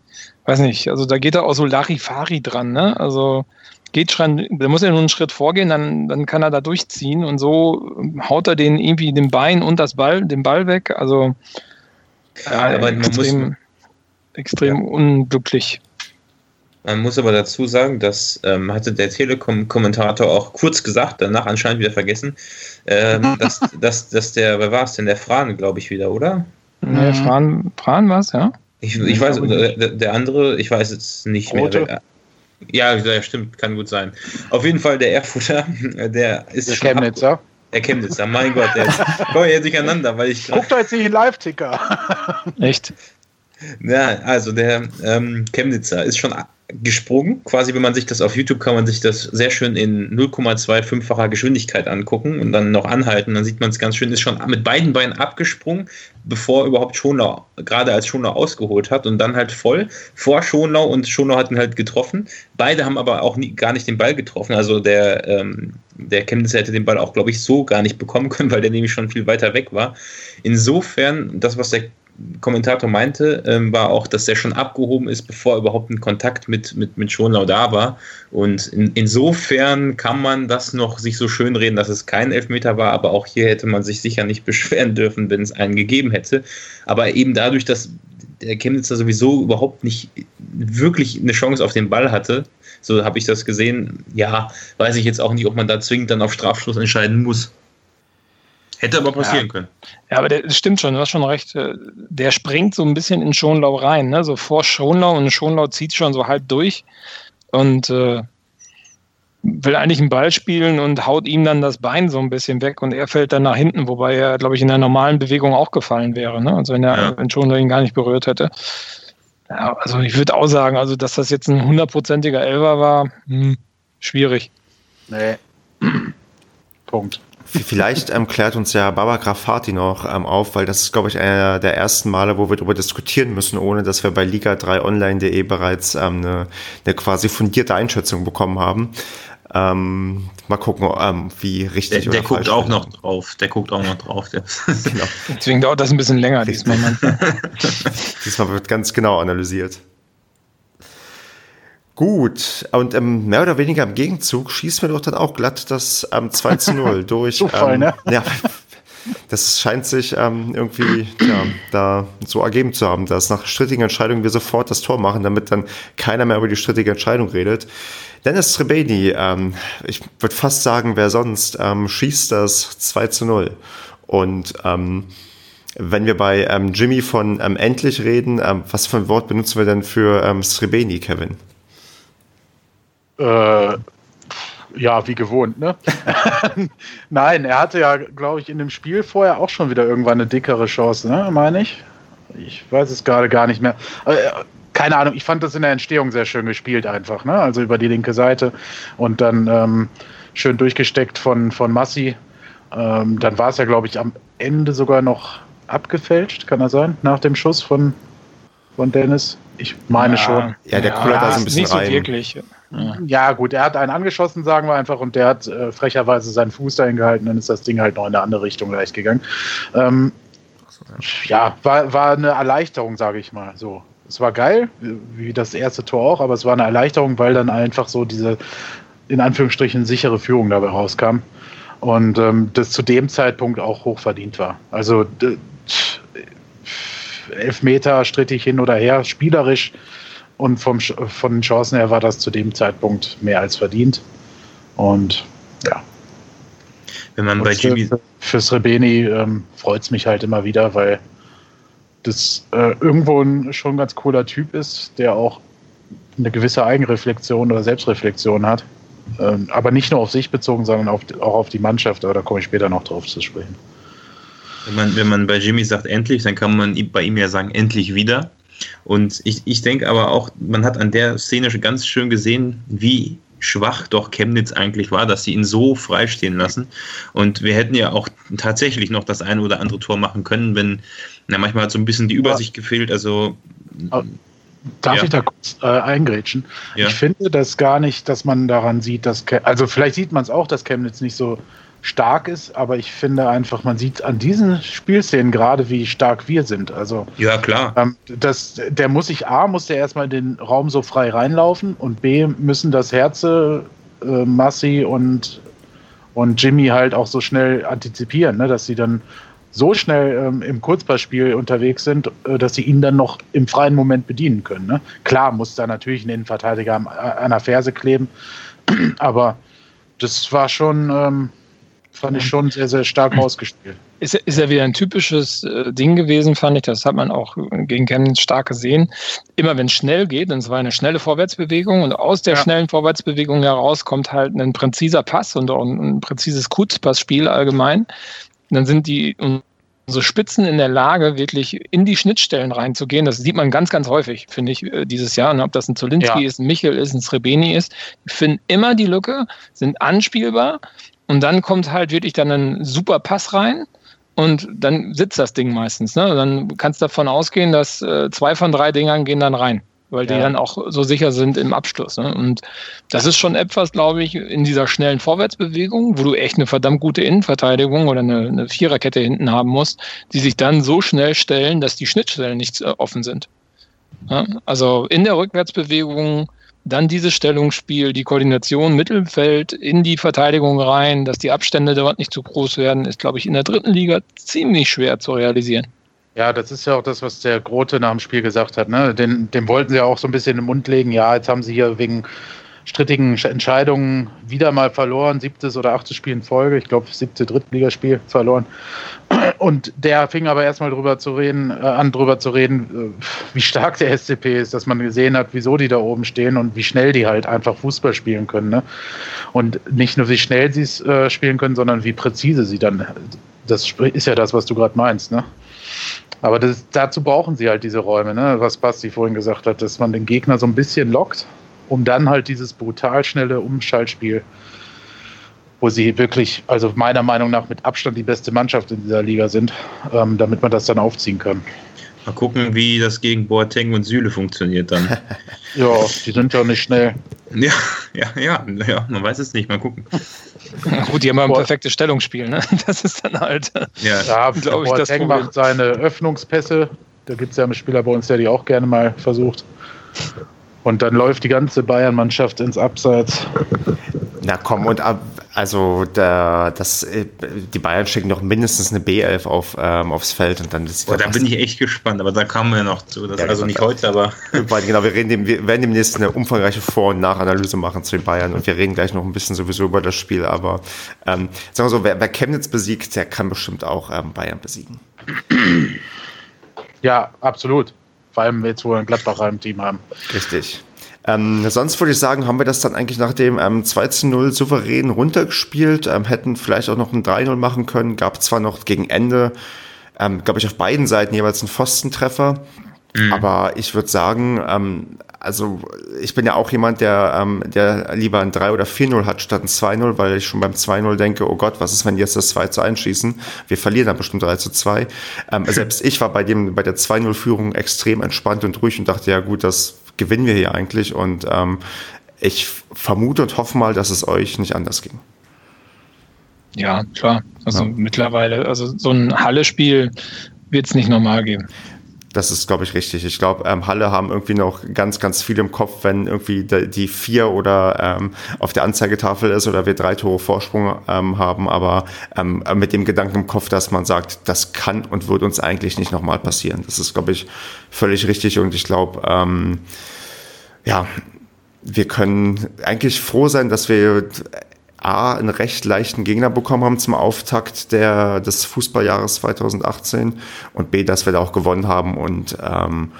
weiß nicht, also da geht er auch so Larifari dran, ne? Also geht schon, der muss ja nur einen Schritt vorgehen, dann, dann kann er da durchziehen und so haut er den irgendwie den Bein und das Ball, den Ball weg. Also ja, aber extrem, muss, extrem ja. unglücklich. Man muss aber dazu sagen, das ähm, hatte der Telekom-Kommentator auch kurz gesagt, danach anscheinend wieder vergessen, ähm, dass, dass, dass der, wer war es denn, der Fran, glaube ich, wieder, oder? Nee, Fran, Fran war es, ja? Ich, ich weiß, der, der, andere, ich weiß jetzt nicht Rote. mehr. Ja, ja, stimmt, kann gut sein. Auf jeden Fall der Erfurter, der ist der Chemnitzer. Der Chemnitzer, mein Gott, der ist, komm jetzt durcheinander, weil ich. Guckt doch jetzt nicht in Live-Ticker. Echt? Ja, also der ähm, Chemnitzer ist schon gesprungen. Quasi, wenn man sich das auf YouTube kann man sich das sehr schön in 0,25-facher Geschwindigkeit angucken und dann noch anhalten. Dann sieht man es ganz schön, ist schon mit beiden Beinen abgesprungen, bevor überhaupt Schonlau, gerade als Schonlau ausgeholt hat und dann halt voll vor Schonlau und Schonlau hat ihn halt getroffen. Beide haben aber auch nie, gar nicht den Ball getroffen. Also der, ähm, der Chemnitzer hätte den Ball auch, glaube ich, so gar nicht bekommen können, weil der nämlich schon viel weiter weg war. Insofern, das, was der Kommentator meinte, ähm, war auch, dass der schon abgehoben ist, bevor überhaupt ein Kontakt mit, mit, mit Schonlau da war. Und in, insofern kann man das noch sich so schön reden, dass es kein Elfmeter war, aber auch hier hätte man sich sicher nicht beschweren dürfen, wenn es einen gegeben hätte. Aber eben dadurch, dass der Chemnitzer sowieso überhaupt nicht wirklich eine Chance auf den Ball hatte, so habe ich das gesehen, ja, weiß ich jetzt auch nicht, ob man da zwingend dann auf Strafschluss entscheiden muss. Hätte aber passieren ja. können. Ja, aber das stimmt schon, du hast schon recht. Äh, der springt so ein bisschen in Schonlau rein, ne? so vor Schonlau und Schonlau zieht schon so halb durch und äh, will eigentlich einen Ball spielen und haut ihm dann das Bein so ein bisschen weg und er fällt dann nach hinten, wobei er, glaube ich, in der normalen Bewegung auch gefallen wäre. Ne? Also wenn er ja. wenn Schonlau ihn gar nicht berührt hätte. Ja, also ich würde auch sagen, also dass das jetzt ein hundertprozentiger Elfer war, hm, schwierig. Nee. Punkt. Vielleicht ähm, klärt uns ja Baba Grafati noch ähm, auf, weil das ist, glaube ich, einer der ersten Male, wo wir darüber diskutieren müssen, ohne dass wir bei liga3online.de bereits ähm, eine, eine quasi fundierte Einschätzung bekommen haben. Ähm, mal gucken, ähm, wie richtig der, der oder guckt auch noch drauf. Der guckt auch noch drauf. genau. Deswegen dauert das ein bisschen länger diesmal. diesmal wird ganz genau analysiert. Gut, und ähm, mehr oder weniger im Gegenzug schießt mir doch dann auch glatt das ähm, 2 zu 0 durch. Zufall, ähm, ne? Ja, das scheint sich ähm, irgendwie ja, da so ergeben zu haben, dass nach strittigen Entscheidungen wir sofort das Tor machen, damit dann keiner mehr über die strittige Entscheidung redet. Dennis Trebeni, ähm, ich würde fast sagen, wer sonst, ähm, schießt das 2 zu 0. Und ähm, wenn wir bei ähm, Jimmy von ähm, endlich reden, ähm, was für ein Wort benutzen wir denn für ähm, Srebeni, Kevin? Äh, ja, wie gewohnt, ne? Nein, er hatte ja, glaube ich, in dem Spiel vorher auch schon wieder irgendwann eine dickere Chance, ne? Meine ich? Ich weiß es gerade gar nicht mehr. Äh, keine Ahnung, ich fand das in der Entstehung sehr schön gespielt einfach, ne? Also über die linke Seite und dann ähm, schön durchgesteckt von, von Massi. Ähm, dann war es ja, glaube ich, am Ende sogar noch abgefälscht, kann er sein, nach dem Schuss von, von Dennis. Ich meine ja, schon. Ja, der kullert ja, da so ein bisschen nicht rein. So wirklich. Ja. ja. gut, er hat einen angeschossen, sagen wir einfach, und der hat äh, frecherweise seinen Fuß dahin gehalten, dann ist das Ding halt noch in eine andere Richtung leicht gegangen. Ähm, ja, war, war eine Erleichterung, sage ich mal. So, es war geil, wie das erste Tor auch, aber es war eine Erleichterung, weil dann einfach so diese in Anführungsstrichen sichere Führung dabei rauskam und ähm, das zu dem Zeitpunkt auch hochverdient war. Also elf Meter strittig hin oder her, spielerisch und vom, von den Chancen her war das zu dem Zeitpunkt mehr als verdient. Und ja. Wenn man bei Jimmy. Für, fürs Rebeni ähm, freut es mich halt immer wieder, weil das äh, irgendwo ein schon ganz cooler Typ ist, der auch eine gewisse Eigenreflexion oder Selbstreflexion hat. Ähm, aber nicht nur auf sich bezogen, sondern auf, auch auf die Mannschaft. Aber da komme ich später noch drauf zu sprechen. Wenn man, wenn man bei Jimmy sagt endlich, dann kann man bei ihm ja sagen endlich wieder. Und ich, ich denke aber auch, man hat an der Szene schon ganz schön gesehen, wie schwach doch Chemnitz eigentlich war, dass sie ihn so freistehen lassen. Und wir hätten ja auch tatsächlich noch das eine oder andere Tor machen können, wenn, na, manchmal hat so ein bisschen die Übersicht gefehlt. Also. Darf ja. ich da kurz äh, eingrätschen? Ja. Ich finde das gar nicht, dass man daran sieht, dass, also vielleicht sieht man es auch, dass Chemnitz nicht so stark ist, aber ich finde einfach, man sieht an diesen Spielszenen gerade, wie stark wir sind. Also ja klar. Ähm, das, der muss sich A, muss der erstmal in den Raum so frei reinlaufen und B müssen das Herze äh, Massi und, und Jimmy halt auch so schnell antizipieren, ne? dass sie dann so schnell ähm, im Kurzballspiel unterwegs sind, äh, dass sie ihn dann noch im freien Moment bedienen können. Ne? Klar muss da natürlich ein Innenverteidiger an, an der Ferse kleben, aber das war schon, ähm, fand ich schon sehr, sehr stark ausgespielt. Ist, ist ja wieder ein typisches äh, Ding gewesen, fand ich. Das hat man auch gegen Chemnitz stark gesehen. Immer wenn es schnell geht, und es war eine schnelle Vorwärtsbewegung und aus der ja. schnellen Vorwärtsbewegung heraus kommt halt ein präziser Pass und auch ein, ein präzises Kurzpassspiel allgemein. Dann sind die unsere Spitzen in der Lage, wirklich in die Schnittstellen reinzugehen. Das sieht man ganz, ganz häufig, finde ich, äh, dieses Jahr. Und ob das ein Zolinski ja. ist, ein Michel ist, ein Srebeni ist, die finden immer die Lücke, sind anspielbar und dann kommt halt wirklich dann ein super Pass rein und dann sitzt das Ding meistens. Ne? Dann kannst du davon ausgehen, dass äh, zwei von drei Dingern gehen dann rein weil die ja. dann auch so sicher sind im Abschluss. Ne? Und das ist schon etwas, glaube ich, in dieser schnellen Vorwärtsbewegung, wo du echt eine verdammt gute Innenverteidigung oder eine, eine Viererkette hinten haben musst, die sich dann so schnell stellen, dass die Schnittstellen nicht äh, offen sind. Ja? Also in der Rückwärtsbewegung dann dieses Stellungsspiel, die Koordination Mittelfeld in die Verteidigung rein, dass die Abstände dort nicht zu groß werden, ist, glaube ich, in der dritten Liga ziemlich schwer zu realisieren. Ja, das ist ja auch das, was der Grote nach dem Spiel gesagt hat. Ne? Den, dem wollten sie ja auch so ein bisschen im Mund legen. Ja, jetzt haben sie hier wegen strittigen Entscheidungen wieder mal verloren. Siebtes oder achtes Spiel in Folge. Ich glaube, siebte Drittligaspiel verloren. Und der fing aber erstmal drüber zu reden, äh, an drüber zu reden, äh, wie stark der SCP ist, dass man gesehen hat, wieso die da oben stehen und wie schnell die halt einfach Fußball spielen können. Ne? Und nicht nur wie schnell sie es äh, spielen können, sondern wie präzise sie dann. Das ist ja das, was du gerade meinst, ne? Aber das, dazu brauchen sie halt diese Räume, ne? was Basti vorhin gesagt hat, dass man den Gegner so ein bisschen lockt, um dann halt dieses brutal schnelle Umschaltspiel, wo sie wirklich, also meiner Meinung nach mit Abstand die beste Mannschaft in dieser Liga sind, ähm, damit man das dann aufziehen kann. Mal gucken, wie das gegen Boateng und Süle funktioniert dann. ja, die sind ja nicht schnell. Ja, ja, ja, ja, man weiß es nicht, mal gucken. Gut, die haben ein perfektes Stellungsspiel, ne? Das ist dann halt, ja, ja glaube ich, das Problem. macht seine Öffnungspässe. Da gibt es ja einen Spieler bei uns, der die auch gerne mal versucht. Und dann läuft die ganze Bayern-Mannschaft ins Abseits. Na komm, und ab, also der, das, äh, die Bayern schicken doch mindestens eine B11 auf, ähm, aufs Feld und dann ist oh, Da bin ich echt gespannt, aber da kommen wir noch zu. Das ja, also nicht heute, aber. Genau, wir, reden dem, wir werden demnächst eine umfangreiche Vor- und Nachanalyse machen zu den Bayern und wir reden gleich noch ein bisschen sowieso über das Spiel, aber ähm, sagen wir so, wer, wer Chemnitz besiegt, der kann bestimmt auch ähm, Bayern besiegen. Ja, absolut. Vor allem jetzt, wo wir einen Gladbacher im Team haben. Richtig. Ähm, sonst würde ich sagen, haben wir das dann eigentlich nach dem ähm, 2 zu 0 souverän runtergespielt, ähm, hätten vielleicht auch noch ein 3-0 machen können, gab zwar noch gegen Ende, ähm, glaube ich, auf beiden Seiten jeweils einen Pfostentreffer, mhm. aber ich würde sagen, ähm, also ich bin ja auch jemand, der, ähm, der lieber ein 3 oder 4-0 hat statt ein 2-0, weil ich schon beim 2-0 denke, oh Gott, was ist, wenn jetzt das 2 zu 1 schießen? Wir verlieren dann bestimmt 3 zu 2. Ähm, selbst ich war bei dem, bei der 2-0-Führung extrem entspannt und ruhig und dachte, ja gut, das gewinnen wir hier eigentlich? Und ähm, ich vermute und hoffe mal, dass es euch nicht anders ging. Ja, klar. Also ja. mittlerweile, also so ein Halle-Spiel wird es nicht normal geben. Das ist, glaube ich, richtig. Ich glaube, ähm, Halle haben irgendwie noch ganz, ganz viel im Kopf, wenn irgendwie die vier oder ähm, auf der Anzeigetafel ist oder wir drei Tore Vorsprung ähm, haben, aber ähm, mit dem Gedanken im Kopf, dass man sagt, das kann und wird uns eigentlich nicht nochmal passieren. Das ist, glaube ich, völlig richtig und ich glaube, ähm, ja, wir können eigentlich froh sein, dass wir A, einen recht leichten Gegner bekommen haben zum Auftakt der, des Fußballjahres 2018 und B, dass wir da auch gewonnen haben und ähm,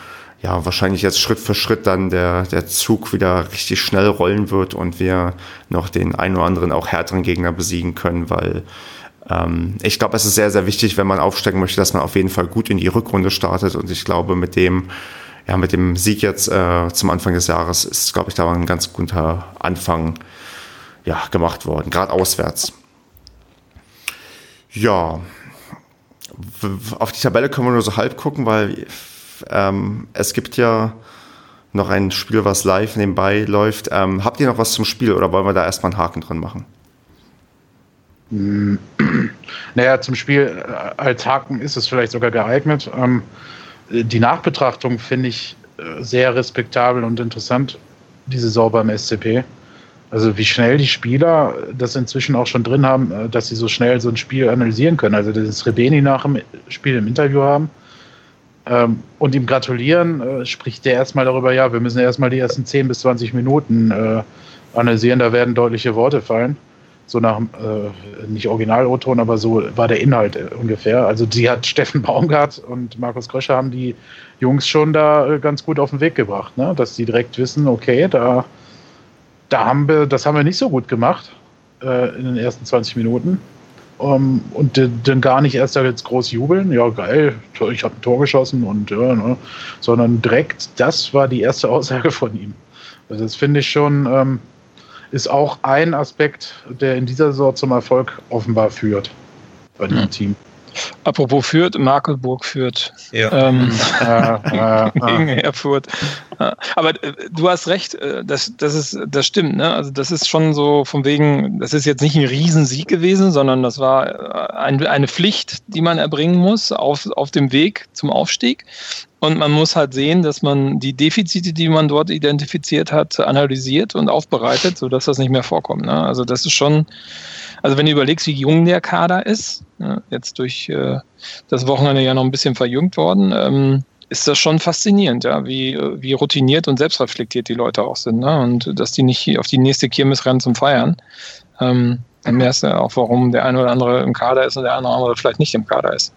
ja, wahrscheinlich jetzt Schritt für Schritt dann der, der Zug wieder richtig schnell rollen wird und wir noch den einen oder anderen auch härteren Gegner besiegen können, weil ähm, ich glaube, es ist sehr, sehr wichtig, wenn man aufsteigen möchte, dass man auf jeden Fall gut in die Rückrunde startet und ich glaube, mit dem ja, mit dem Sieg jetzt äh, zum Anfang des Jahres ist, glaube ich, da ein ganz guter Anfang ja, gemacht worden, gerade auswärts. Ja, auf die Tabelle können wir nur so halb gucken, weil ähm, es gibt ja noch ein Spiel, was live nebenbei läuft. Ähm, habt ihr noch was zum Spiel oder wollen wir da erstmal einen Haken dran machen? Naja, zum Spiel äh, als Haken ist es vielleicht sogar geeignet. Ähm, die Nachbetrachtung finde ich äh, sehr respektabel und interessant, diese Saison beim SCP. Also wie schnell die Spieler das inzwischen auch schon drin haben, äh, dass sie so schnell so ein Spiel analysieren können. Also das Rebeni nach dem Spiel im Interview haben ähm, und ihm gratulieren, äh, spricht der erstmal darüber, ja, wir müssen erstmal die ersten 10 bis 20 Minuten äh, analysieren, da werden deutliche Worte fallen. So nach, äh, nicht Original-O-Ton, aber so war der Inhalt äh, ungefähr. Also die hat Steffen Baumgart und Markus Kröscher haben die Jungs schon da äh, ganz gut auf den Weg gebracht, ne? dass die direkt wissen, okay, da, da haben wir, das haben wir nicht so gut gemacht äh, in den ersten 20 Minuten. Um, und dann gar nicht erst da jetzt groß jubeln, ja geil, ich habe ein Tor geschossen und ja, ne? sondern direkt, das war die erste Aussage von ihm. Also das finde ich schon, ähm, ist auch ein Aspekt, der in dieser Saison zum Erfolg offenbar führt bei dem hm. Team. Apropos Fürth, Markelburg führt. Ja. Ähm, gegen Erfurt. Aber äh, du hast recht, äh, das, das, ist, das stimmt. Ne? Also das ist schon so von wegen, das ist jetzt nicht ein Riesensieg gewesen, sondern das war äh, ein, eine Pflicht, die man erbringen muss auf, auf dem Weg zum Aufstieg. Und man muss halt sehen, dass man die Defizite, die man dort identifiziert hat, analysiert und aufbereitet, sodass das nicht mehr vorkommt. Ne? Also das ist schon, also wenn du überlegst, wie jung der Kader ist, ne? jetzt durch äh, das Wochenende ja noch ein bisschen verjüngt worden, ähm, ist das schon faszinierend, ja, wie, wie routiniert und selbstreflektiert die Leute auch sind. Ne? Und dass die nicht auf die nächste Kirmes rennen zum Feiern. Ähm, dann merkst du auch, warum der eine oder andere im Kader ist und der andere vielleicht nicht im Kader ist.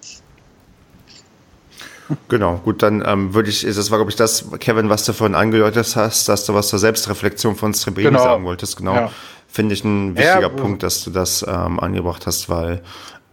Genau, gut, dann ähm, würde ich, das war, glaube ich, das, Kevin, was du vorhin angedeutet hast, dass du was zur Selbstreflexion von Strebeni genau. sagen wolltest. Genau. Ja. Finde ich ein wichtiger ja, Punkt, dass du das ähm, angebracht hast, weil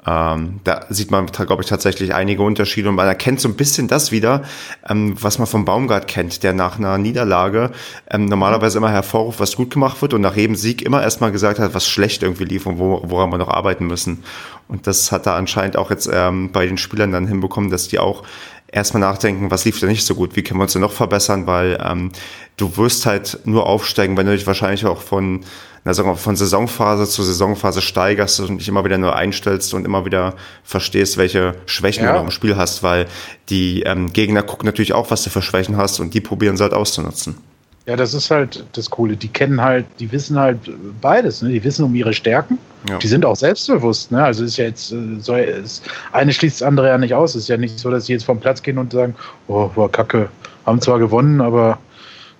ähm, da sieht man, glaube ich, tatsächlich einige Unterschiede und man erkennt so ein bisschen das wieder, ähm, was man vom Baumgart kennt, der nach einer Niederlage ähm, normalerweise immer hervorruft, was gut gemacht wird und nach jedem Sieg immer erstmal gesagt hat, was schlecht irgendwie lief und wo, woran wir noch arbeiten müssen. Und das hat er anscheinend auch jetzt ähm, bei den Spielern dann hinbekommen, dass die auch erstmal nachdenken, was lief da nicht so gut, wie können wir uns denn noch verbessern, weil ähm, du wirst halt nur aufsteigen, wenn du dich wahrscheinlich auch von, na, sagen wir, von Saisonphase zu Saisonphase steigerst und dich immer wieder nur einstellst und immer wieder verstehst, welche Schwächen ja. du noch im Spiel hast, weil die ähm, Gegner gucken natürlich auch, was du für Schwächen hast und die probieren sie halt auszunutzen. Ja, das ist halt das Coole. Die kennen halt, die wissen halt beides. Ne? Die wissen um ihre Stärken. Ja. Die sind auch selbstbewusst. Ne? Also ist ja jetzt, äh, so, ist, eine schließt das andere ja nicht aus. Es ist ja nicht so, dass sie jetzt vom Platz gehen und sagen, oh, war kacke, haben zwar gewonnen, aber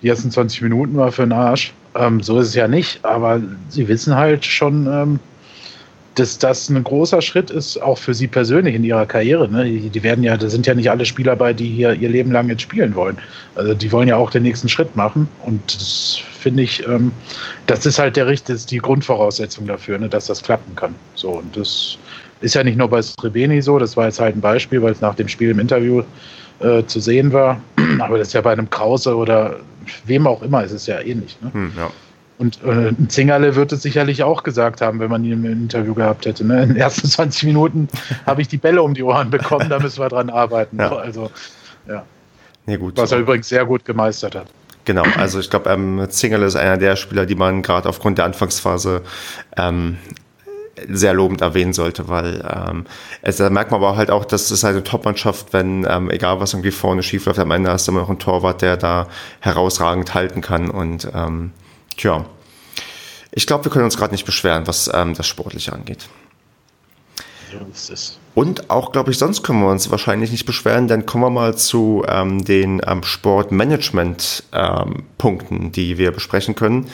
die ersten 20 Minuten war für den Arsch. Ähm, so ist es ja nicht, aber sie wissen halt schon, ähm, dass das ein großer Schritt ist, auch für sie persönlich in ihrer Karriere. Ne? Die, werden ja, da sind ja nicht alle Spieler bei, die hier ihr Leben lang jetzt spielen wollen. Also die wollen ja auch den nächsten Schritt machen. Und das finde ich, ähm, das ist halt der das die Grundvoraussetzung dafür, ne, dass das klappen kann. So, und das ist ja nicht nur bei Srebeni so, das war jetzt halt ein Beispiel, weil es nach dem Spiel im Interview äh, zu sehen war. Aber das ist ja bei einem Krause oder wem auch immer, ist es ja ähnlich. Ne? Hm, ja. Und äh, Zingerle wird es sicherlich auch gesagt haben, wenn man ihn im Interview gehabt hätte. Ne? In den ersten 20 Minuten habe ich die Bälle um die Ohren bekommen, da müssen wir dran arbeiten. Ja. Also, ja. Nee, gut, Was er übrigens sehr gut gemeistert hat. Genau, also ich glaube, ähm, Zingerle ist einer der Spieler, die man gerade aufgrund der Anfangsphase ähm, sehr lobend erwähnen sollte, weil ähm, es, da merkt man aber halt auch, dass es halt eine Top-Mannschaft, wenn, ähm, egal was irgendwie vorne schief läuft, am Ende hast du immer noch einen Torwart, der da herausragend halten kann und ähm, Tja, ich glaube, wir können uns gerade nicht beschweren, was ähm, das Sportliche angeht. Und auch, glaube ich, sonst können wir uns wahrscheinlich nicht beschweren, dann kommen wir mal zu ähm, den ähm, Sportmanagement-Punkten, ähm, die wir besprechen können.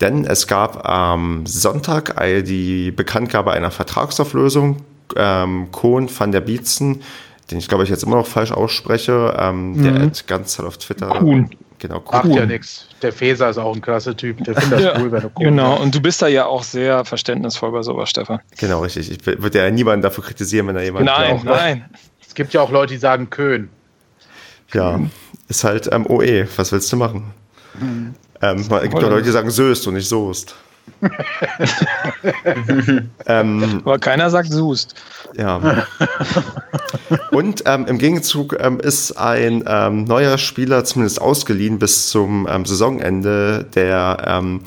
Denn es gab am Sonntag die Bekanntgabe einer Vertragsauflösung. Ähm, Kohn van der Bietzen, den ich glaube ich jetzt immer noch falsch ausspreche, ähm, mhm. der ganz auf Twitter. Kuhn. Genau, cool. Macht ja nichts. Der Feser ist auch ein klasse Typ. Der findet das ja, cool, wenn du cool Genau, und du bist da ja auch sehr verständnisvoll bei sowas, Stefan. Genau, richtig. Ich würde ja niemanden dafür kritisieren, wenn da jemand. Nein, auch, nein. Es gibt ja auch Leute, die sagen Köhn. Ja, ist halt ähm, OE. Was willst du machen? Mhm. Ähm, es gibt auch Leute, die sagen Söst und nicht Soest. ähm, Aber keiner sagt Sust. Ja. Und ähm, im Gegenzug ähm, ist ein ähm, neuer Spieler zumindest ausgeliehen bis zum ähm, Saisonende, der ähm,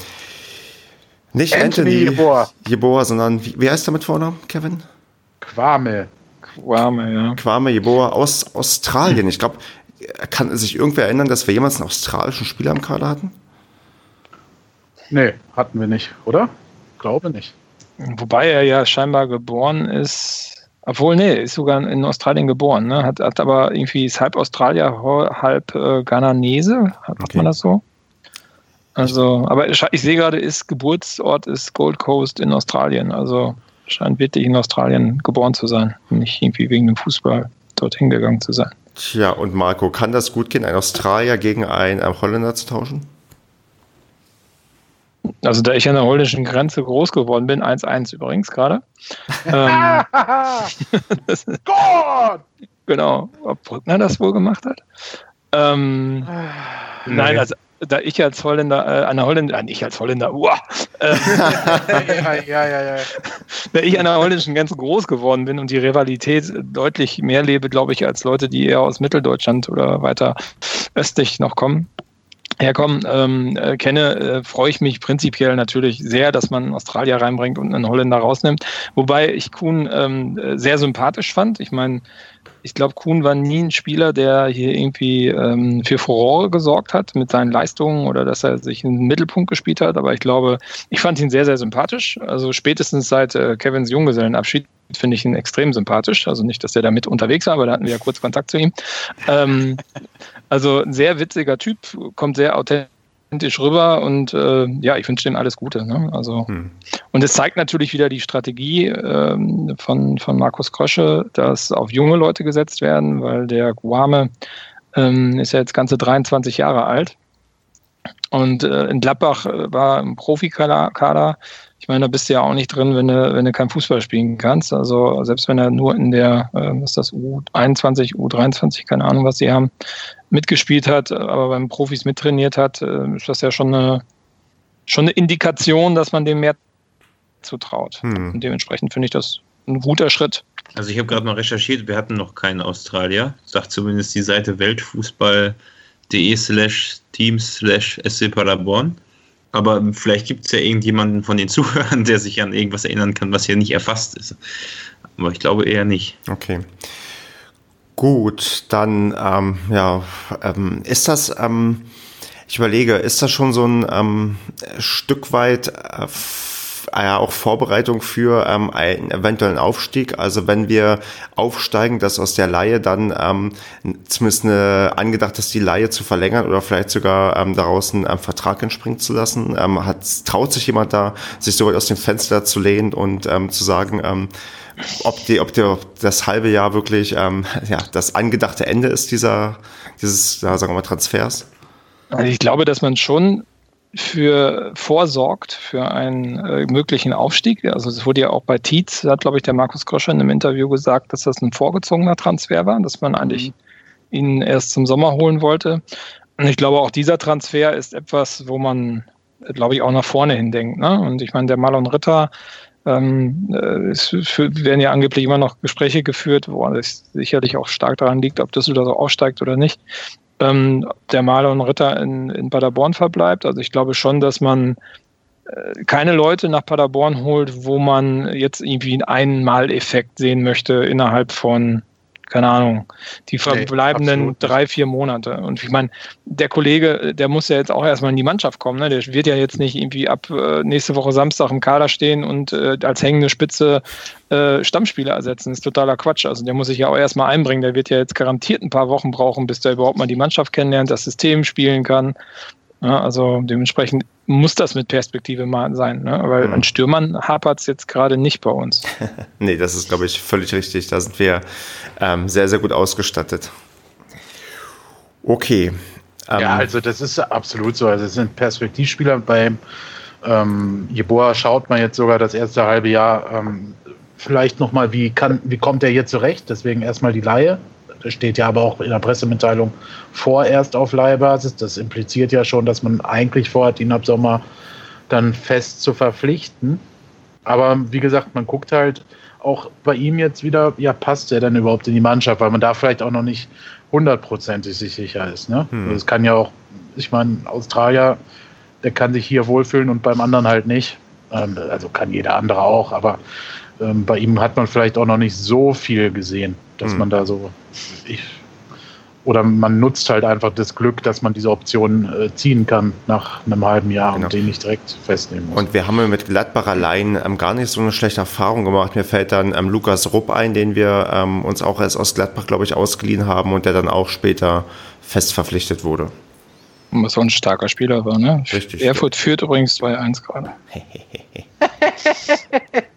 nicht Anthony, Anthony Jeboa. Jeboa, sondern wie, wie, heißt er mit Vornamen, Kevin? Kwame. Kwame, ja. Kwame Jeboa aus Australien. Ich glaube, kann sich irgendwer erinnern, dass wir jemals einen australischen Spieler im Kader hatten? Nee, hatten wir nicht, oder? Glaube nicht. Wobei er ja scheinbar geboren ist, obwohl, nee, ist sogar in Australien geboren, ne? hat, hat aber irgendwie ist halb Australier, halb äh, Ghananese, hat okay. man das so? Also, aber ich, ich sehe gerade, ist Geburtsort ist Gold Coast in Australien, also scheint wirklich in Australien geboren zu sein, nicht irgendwie wegen dem Fußball dorthin gegangen zu sein. Tja, und Marco, kann das gut gehen, einen Australier gegen einen Holländer zu tauschen? Also da ich an der holländischen Grenze groß geworden bin, 1-1 übrigens gerade. ähm, Gott! genau, ob Brückner das wohl gemacht hat. Ähm, nee. Nein, also da ich als Holländer, äh, eine Holländer, äh, nicht als Holländer, uah, äh, ja, ja, ja, ja. da ich an der holländischen Grenze groß geworden bin und die Rivalität deutlich mehr lebe, glaube ich, als Leute, die eher aus Mitteldeutschland oder weiter östlich noch kommen, herkommen, ähm, äh, kenne, äh, freue ich mich prinzipiell natürlich sehr, dass man einen Australier reinbringt und einen Holländer rausnimmt. Wobei ich Kuhn ähm, sehr sympathisch fand. Ich meine, ich glaube, Kuhn war nie ein Spieler, der hier irgendwie ähm, für Furore gesorgt hat mit seinen Leistungen oder dass er sich in den Mittelpunkt gespielt hat. Aber ich glaube, ich fand ihn sehr, sehr sympathisch. Also spätestens seit äh, Kevins Junggesellenabschied finde ich ihn extrem sympathisch. Also nicht, dass er damit unterwegs war, aber da hatten wir ja kurz Kontakt zu ihm. Ähm, also ein sehr witziger Typ, kommt sehr authentisch rüber und äh, ja, ich wünsche ihm alles Gute. Ne? Also, hm. Und es zeigt natürlich wieder die Strategie ähm, von, von Markus Krosche, dass auf junge Leute gesetzt werden, weil der Guame ähm, ist ja jetzt ganze 23 Jahre alt. Und äh, in Gladbach äh, war ein Profikader, ich meine, da bist du ja auch nicht drin, wenn du, wenn du kein Fußball spielen kannst. Also selbst wenn er nur in der, äh, was ist das, U21, U23, keine Ahnung, was sie haben, mitgespielt hat, aber beim Profis mittrainiert hat, äh, ist das ja schon eine, schon eine Indikation, dass man dem mehr zutraut. Hm. Und dementsprechend finde ich das ein guter Schritt. Also ich habe gerade mal recherchiert, wir hatten noch keinen Australier, sagt zumindest die Seite weltfußball.de slash teams slash SC Paderborn. Aber vielleicht gibt es ja irgendjemanden von den Zuhörern, der sich an irgendwas erinnern kann, was hier nicht erfasst ist. Aber ich glaube eher nicht. Okay. Gut, dann ähm, ja, ähm, ist das, ähm, ich überlege, ist das schon so ein ähm, Stück weit äh, ja auch Vorbereitung für ähm, einen eventuellen Aufstieg. Also wenn wir aufsteigen, dass aus der Laie dann ähm, zumindest eine, angedacht ist, die Laie zu verlängern oder vielleicht sogar ähm, daraus einen ähm, Vertrag entspringen zu lassen. Ähm, hat, traut sich jemand da, sich so weit aus dem Fenster zu lehnen und ähm, zu sagen, ähm, ob, die, ob, die, ob das halbe Jahr wirklich ähm, ja, das angedachte Ende ist dieser, dieses, ja, sagen wir mal, Transfers? Also ich glaube, dass man schon für vorsorgt für einen äh, möglichen Aufstieg. Also es wurde ja auch bei Tietz, hat glaube ich der Markus Kroscher in einem Interview gesagt, dass das ein vorgezogener Transfer war, dass man eigentlich mhm. ihn erst zum Sommer holen wollte. Und ich glaube auch dieser Transfer ist etwas, wo man, glaube ich, auch nach vorne hin denkt. Ne? Und ich meine, der Marlon Ritter, ähm, äh, es werden ja angeblich immer noch Gespräche geführt, wo es sicherlich auch stark daran liegt, ob so aufsteigt oder nicht ähm, der Maler und Ritter in, in Paderborn verbleibt. Also ich glaube schon, dass man äh, keine Leute nach Paderborn holt, wo man jetzt irgendwie einen Einmaleffekt sehen möchte innerhalb von keine Ahnung, die verbleibenden nee, drei, vier Monate. Und ich meine, der Kollege, der muss ja jetzt auch erstmal in die Mannschaft kommen. Ne? Der wird ja jetzt nicht irgendwie ab äh, nächste Woche Samstag im Kader stehen und äh, als hängende Spitze äh, Stammspieler ersetzen. Das ist totaler Quatsch. Also der muss sich ja auch erstmal einbringen. Der wird ja jetzt garantiert ein paar Wochen brauchen, bis der überhaupt mal die Mannschaft kennenlernt, das System spielen kann. Ja, also dementsprechend muss das mit Perspektive mal sein, ne? weil mhm. an Stürmern hapert es jetzt gerade nicht bei uns. nee, das ist, glaube ich, völlig richtig. Da sind wir ähm, sehr, sehr gut ausgestattet. Okay. Ähm, ja, also das ist absolut so. Also es sind Perspektivspieler. Beim ähm, Jeboa schaut man jetzt sogar das erste halbe Jahr ähm, vielleicht nochmal, wie, wie kommt er hier zurecht. Deswegen erstmal die Laie steht ja aber auch in der Pressemitteilung vorerst auf Leihbasis. Das impliziert ja schon, dass man eigentlich vorhat, ihn ab Sommer dann fest zu verpflichten. Aber wie gesagt, man guckt halt auch bei ihm jetzt wieder, ja, passt er denn überhaupt in die Mannschaft, weil man da vielleicht auch noch nicht hundertprozentig sich sicher ist. Ne? Hm. Das kann ja auch, ich meine, Australier, der kann sich hier wohlfühlen und beim anderen halt nicht. Ähm, also kann jeder andere auch, aber ähm, bei ihm hat man vielleicht auch noch nicht so viel gesehen, dass hm. man da so ich, oder man nutzt halt einfach das Glück, dass man diese Option äh, ziehen kann nach einem halben Jahr genau. und den nicht direkt festnehmen muss. Und wir haben mit Gladbach allein ähm, gar nicht so eine schlechte Erfahrung gemacht. Mir fällt dann ähm, Lukas Rupp ein, den wir ähm, uns auch erst aus Gladbach, glaube ich, ausgeliehen haben und der dann auch später fest verpflichtet wurde. Was so ein starker Spieler war, ne? Richtig. Erfurt ja. führt übrigens 2-1 gerade.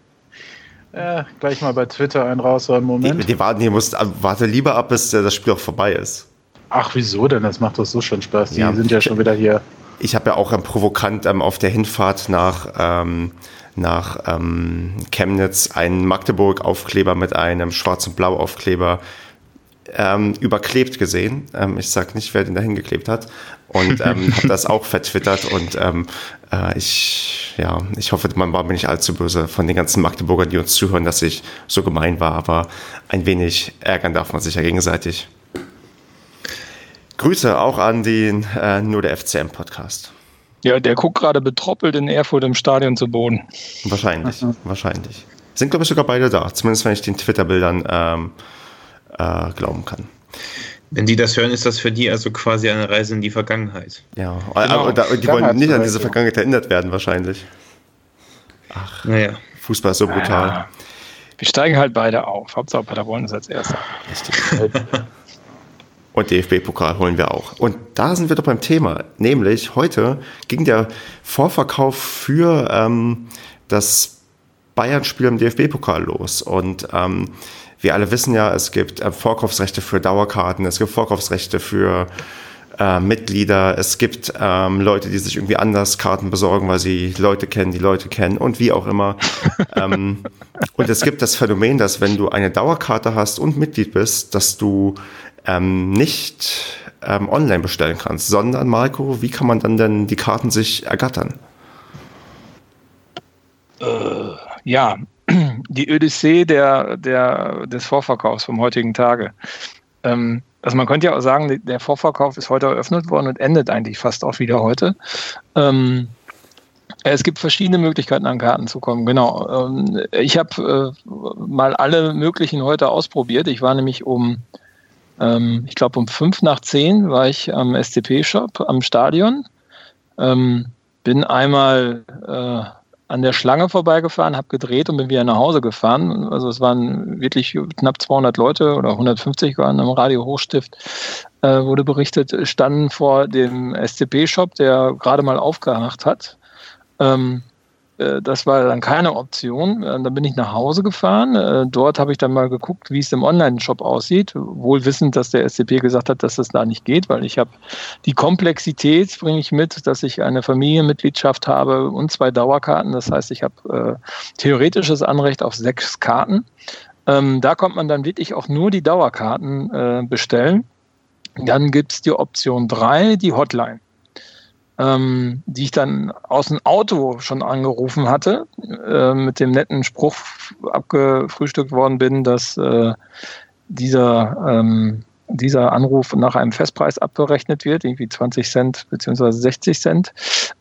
Ja, gleich mal bei Twitter einen raus, einen Moment. Die, die warten, hier musst, warte lieber ab, bis das Spiel auch vorbei ist. Ach, wieso denn? Das macht doch so schon Spaß. Die ja, sind ja schon wieder hier. Ich habe ja auch ähm, provokant ähm, auf der Hinfahrt nach, ähm, nach ähm, Chemnitz einen Magdeburg-Aufkleber mit einem Schwarz- und Blau-Aufkleber ähm, überklebt gesehen. Ähm, ich sage nicht, wer den da hingeklebt hat. Und ähm, habe das auch vertwittert. Und äh, ich, ja, ich hoffe, man war mir nicht allzu böse von den ganzen Magdeburgern, die uns zuhören, dass ich so gemein war. Aber ein wenig ärgern darf man sich ja gegenseitig. Grüße auch an den äh, Nur der FCM-Podcast. Ja, der guckt gerade betroppelt in Erfurt im Stadion zu Boden. Wahrscheinlich, wahrscheinlich. Sind, glaube ich, sogar beide da. Zumindest, wenn ich den Twitter-Bildern ähm, äh, glauben kann. Wenn die das hören, ist das für die also quasi eine Reise in die Vergangenheit. Ja, genau. aber die wollen nicht an diese Vergangenheit erinnert werden, wahrscheinlich. Ach, naja. Fußball ist so brutal. Ja. Wir steigen halt beide auf. Hauptsache Paderborn ist als Erster. Richtig. Und DFB-Pokal holen wir auch. Und da sind wir doch beim Thema. Nämlich heute ging der Vorverkauf für ähm, das Bayern-Spiel im DFB-Pokal los. Und ähm, wir alle wissen ja, es gibt äh, Vorkaufsrechte für Dauerkarten, es gibt Vorkaufsrechte für äh, Mitglieder, es gibt ähm, Leute, die sich irgendwie anders Karten besorgen, weil sie Leute kennen, die Leute kennen und wie auch immer. ähm, und es gibt das Phänomen, dass wenn du eine Dauerkarte hast und Mitglied bist, dass du ähm, nicht ähm, online bestellen kannst, sondern Marco, wie kann man dann denn die Karten sich ergattern? Äh, ja, die Odyssee der, der, des Vorverkaufs vom heutigen Tage. Ähm, also man könnte ja auch sagen, der Vorverkauf ist heute eröffnet worden und endet eigentlich fast auch wieder heute. Ähm, es gibt verschiedene Möglichkeiten, an Karten zu kommen. Genau. Ähm, ich habe äh, mal alle möglichen heute ausprobiert. Ich war nämlich um, ähm, ich glaube um fünf nach zehn war ich am SCP-Shop am Stadion. Ähm, bin einmal äh, an der Schlange vorbeigefahren, habe gedreht und bin wieder nach Hause gefahren. Also es waren wirklich knapp 200 Leute oder 150 waren im Radio Hochstift, äh, wurde berichtet, standen vor dem SCP-Shop, der gerade mal aufgemacht hat. Ähm, äh, das war dann keine Option. Äh, dann bin ich nach Hause gefahren. Äh, dort habe ich dann mal geguckt, wie es im Online-Shop aussieht, wohl wissend, dass der SCP gesagt hat, dass das da nicht geht, weil ich habe die Komplexität bringe ich mit, dass ich eine Familienmitgliedschaft habe und zwei Dauerkarten. Das heißt, ich habe äh, theoretisches Anrecht auf sechs Karten. Ähm, da kommt man dann wirklich auch nur die Dauerkarten äh, bestellen. Dann gibt es die Option 3, die Hotline ähm, die ich dann aus dem Auto schon angerufen hatte, äh, mit dem netten Spruch abgefrühstückt worden bin, dass äh, dieser, ähm, dieser Anruf nach einem Festpreis abgerechnet wird, irgendwie 20 Cent bzw. 60 Cent.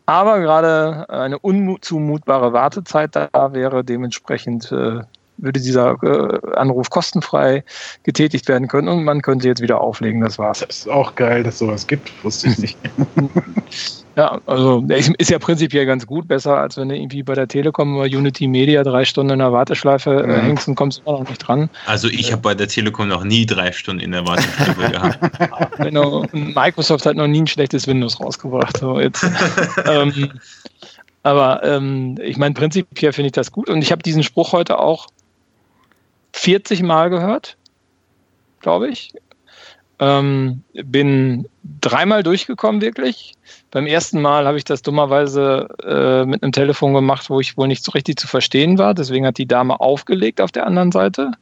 Aber gerade eine unzumutbare Wartezeit da wäre, dementsprechend äh, würde dieser äh, Anruf kostenfrei getätigt werden können und man könnte jetzt wieder auflegen. Das war's. Das ist auch geil, dass sowas gibt, wusste ich nicht. Ja, also ist ja prinzipiell ganz gut, besser als wenn du irgendwie bei der Telekom oder Unity Media drei Stunden in der Warteschleife äh, hängst und kommst immer noch nicht dran. Also ich habe bei der Telekom noch nie drei Stunden in der Warteschleife gehabt. Genau, Microsoft hat noch nie ein schlechtes Windows rausgebracht. So jetzt. ähm, aber ähm, ich meine, prinzipiell finde ich das gut und ich habe diesen Spruch heute auch 40 Mal gehört, glaube ich. Ähm, bin dreimal durchgekommen, wirklich. Beim ersten Mal habe ich das dummerweise äh, mit einem Telefon gemacht, wo ich wohl nicht so richtig zu verstehen war. Deswegen hat die Dame aufgelegt auf der anderen Seite.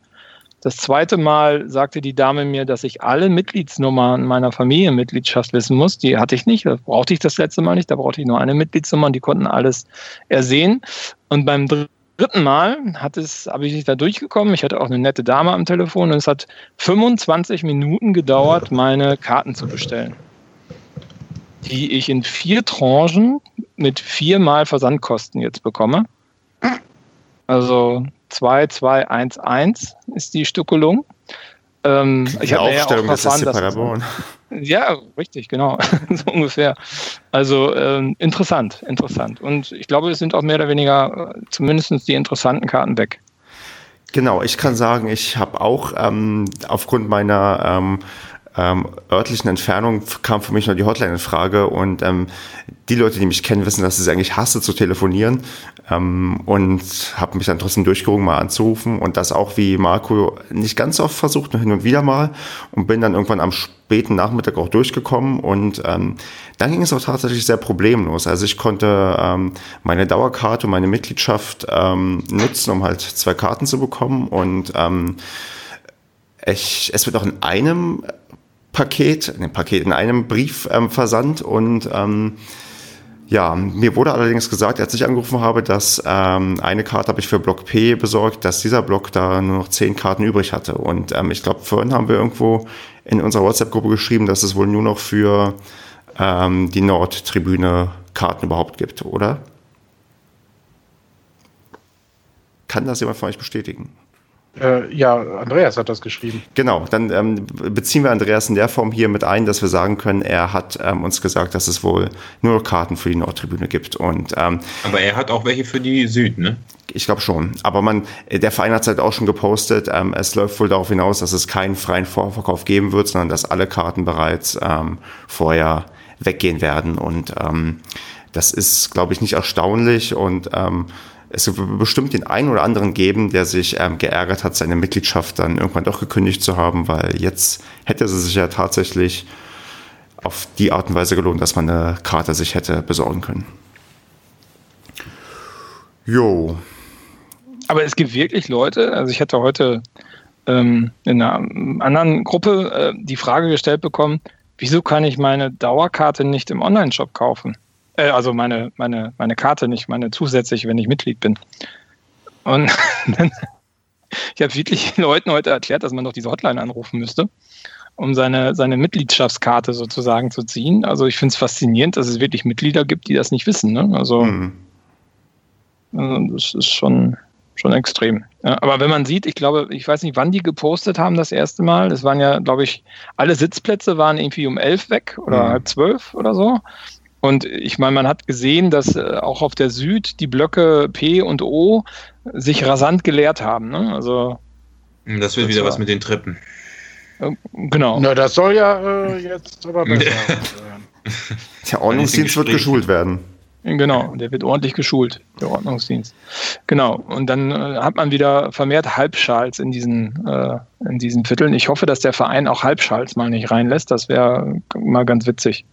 Das zweite Mal sagte die Dame mir, dass ich alle Mitgliedsnummern meiner Familienmitgliedschaft wissen muss. Die hatte ich nicht, da brauchte ich das letzte Mal nicht. Da brauchte ich nur eine Mitgliedsnummer und die konnten alles ersehen. Und beim dritten dritten Mal hat es, habe ich da durchgekommen. Ich hatte auch eine nette Dame am Telefon und es hat 25 Minuten gedauert, meine Karten zu bestellen. Die ich in vier Tranchen mit viermal Versandkosten jetzt bekomme. Also 2211 ist die Stückelung. Ähm, ich habe ja auch erfahren, dass Paderborn. Ja, richtig, genau, so ungefähr. Also ähm, interessant, interessant. Und ich glaube, es sind auch mehr oder weniger äh, zumindest die interessanten Karten weg. Genau, ich kann sagen, ich habe auch ähm, aufgrund meiner ähm, ähm, örtlichen Entfernung kam für mich nur die Hotline in Frage und ähm, die Leute, die mich kennen, wissen, dass ich es eigentlich hasse zu telefonieren ähm, und habe mich dann trotzdem durchgerungen, mal anzurufen und das auch wie Marco nicht ganz oft versucht, nur hin und wieder mal und bin dann irgendwann am späten Nachmittag auch durchgekommen und ähm, dann ging es auch tatsächlich sehr problemlos. Also ich konnte ähm, meine Dauerkarte und meine Mitgliedschaft ähm, nutzen, um halt zwei Karten zu bekommen und ähm, ich, es wird auch in einem Paket, ein Paket in einem Brief ähm, versandt und ähm, ja, mir wurde allerdings gesagt, als ich angerufen habe, dass ähm, eine Karte habe ich für Block P besorgt, dass dieser Block da nur noch zehn Karten übrig hatte. Und ähm, ich glaube, vorhin haben wir irgendwo in unserer WhatsApp-Gruppe geschrieben, dass es wohl nur noch für ähm, die Nordtribüne Karten überhaupt gibt, oder? Kann das jemand von euch bestätigen? Äh, ja, Andreas hat das geschrieben. Genau, dann ähm, beziehen wir Andreas in der Form hier mit ein, dass wir sagen können, er hat ähm, uns gesagt, dass es wohl nur Karten für die Nordtribüne gibt. Und, ähm, Aber er hat auch welche für die Süd, ne? Ich glaube schon. Aber man, der Verein hat es halt auch schon gepostet. Ähm, es läuft wohl darauf hinaus, dass es keinen freien Vorverkauf geben wird, sondern dass alle Karten bereits ähm, vorher weggehen werden. Und ähm, das ist, glaube ich, nicht erstaunlich. Und ähm, es wird bestimmt den einen oder anderen geben, der sich ähm, geärgert hat, seine Mitgliedschaft dann irgendwann doch gekündigt zu haben, weil jetzt hätte sie sich ja tatsächlich auf die Art und Weise gelohnt, dass man eine Karte sich hätte besorgen können. Jo. Aber es gibt wirklich Leute, also ich hatte heute ähm, in einer anderen Gruppe äh, die Frage gestellt bekommen, wieso kann ich meine Dauerkarte nicht im Online-Shop kaufen? Äh, also meine, meine, meine Karte nicht, meine zusätzliche, wenn ich Mitglied bin. Und ich habe wirklich Leuten heute erklärt, dass man doch diese Hotline anrufen müsste, um seine, seine Mitgliedschaftskarte sozusagen zu ziehen. Also ich finde es faszinierend, dass es wirklich Mitglieder gibt, die das nicht wissen. Ne? Also, mhm. also das ist schon, schon extrem. Ja, aber wenn man sieht, ich glaube, ich weiß nicht, wann die gepostet haben das erste Mal. Es waren ja, glaube ich, alle Sitzplätze waren irgendwie um elf weg oder mhm. halb zwölf oder so. Und ich meine, man hat gesehen, dass äh, auch auf der Süd die Blöcke P und O sich rasant geleert haben. Ne? Also hm, das wird das wieder was mit den Treppen. Äh, genau. Na, das soll ja äh, jetzt aber besser werden. Der Ordnungsdienst wird geschult werden. Genau, der wird ordentlich geschult, der Ordnungsdienst. Genau, und dann äh, hat man wieder vermehrt Halbschals in diesen, äh, in diesen Vierteln. Ich hoffe, dass der Verein auch Halbschals mal nicht reinlässt. Das wäre mal ganz witzig.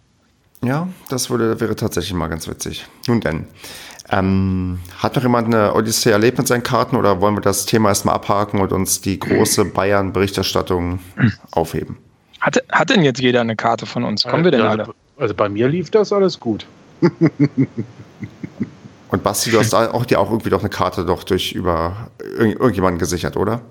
Ja, das würde, wäre tatsächlich mal ganz witzig. Nun denn. Ähm, hat noch jemand eine Odyssee erlebt mit seinen Karten oder wollen wir das Thema erstmal abhaken und uns die große Bayern-Berichterstattung aufheben? Hat, hat denn jetzt jeder eine Karte von uns? Kommen wir denn alle? Also bei mir lief das alles gut. und Basti, du hast auch dir auch irgendwie doch eine Karte doch durch über irgendjemanden gesichert, oder?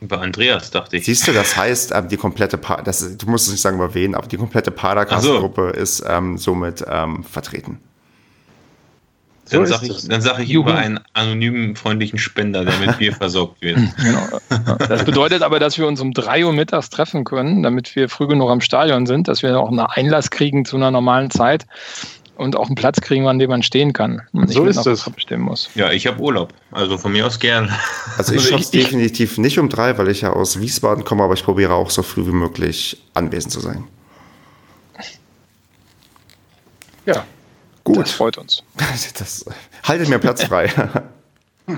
Über Andreas, dachte ich. Siehst du, das heißt, ähm, die komplette, pa das, du musst es nicht sagen über wen, aber die komplette Padercast-Gruppe so. ist ähm, somit ähm, vertreten. Dann so sage ich, dann sag ich über einen anonymen, freundlichen Spender, der mit Bier versorgt wird. Genau. Das bedeutet aber, dass wir uns um 3 Uhr mittags treffen können, damit wir früh genug am Stadion sind, dass wir auch einen Einlass kriegen zu einer normalen Zeit und auch einen Platz kriegen, an dem man stehen kann. Und so ist es. Bestimmen muss. Ja, ich habe Urlaub. Also von mir aus gern. Also ich schaffe es definitiv nicht um drei, weil ich ja aus Wiesbaden komme, aber ich probiere auch so früh wie möglich anwesend zu sein. Ja. Gut. Das freut uns. Das, haltet mir Platz frei.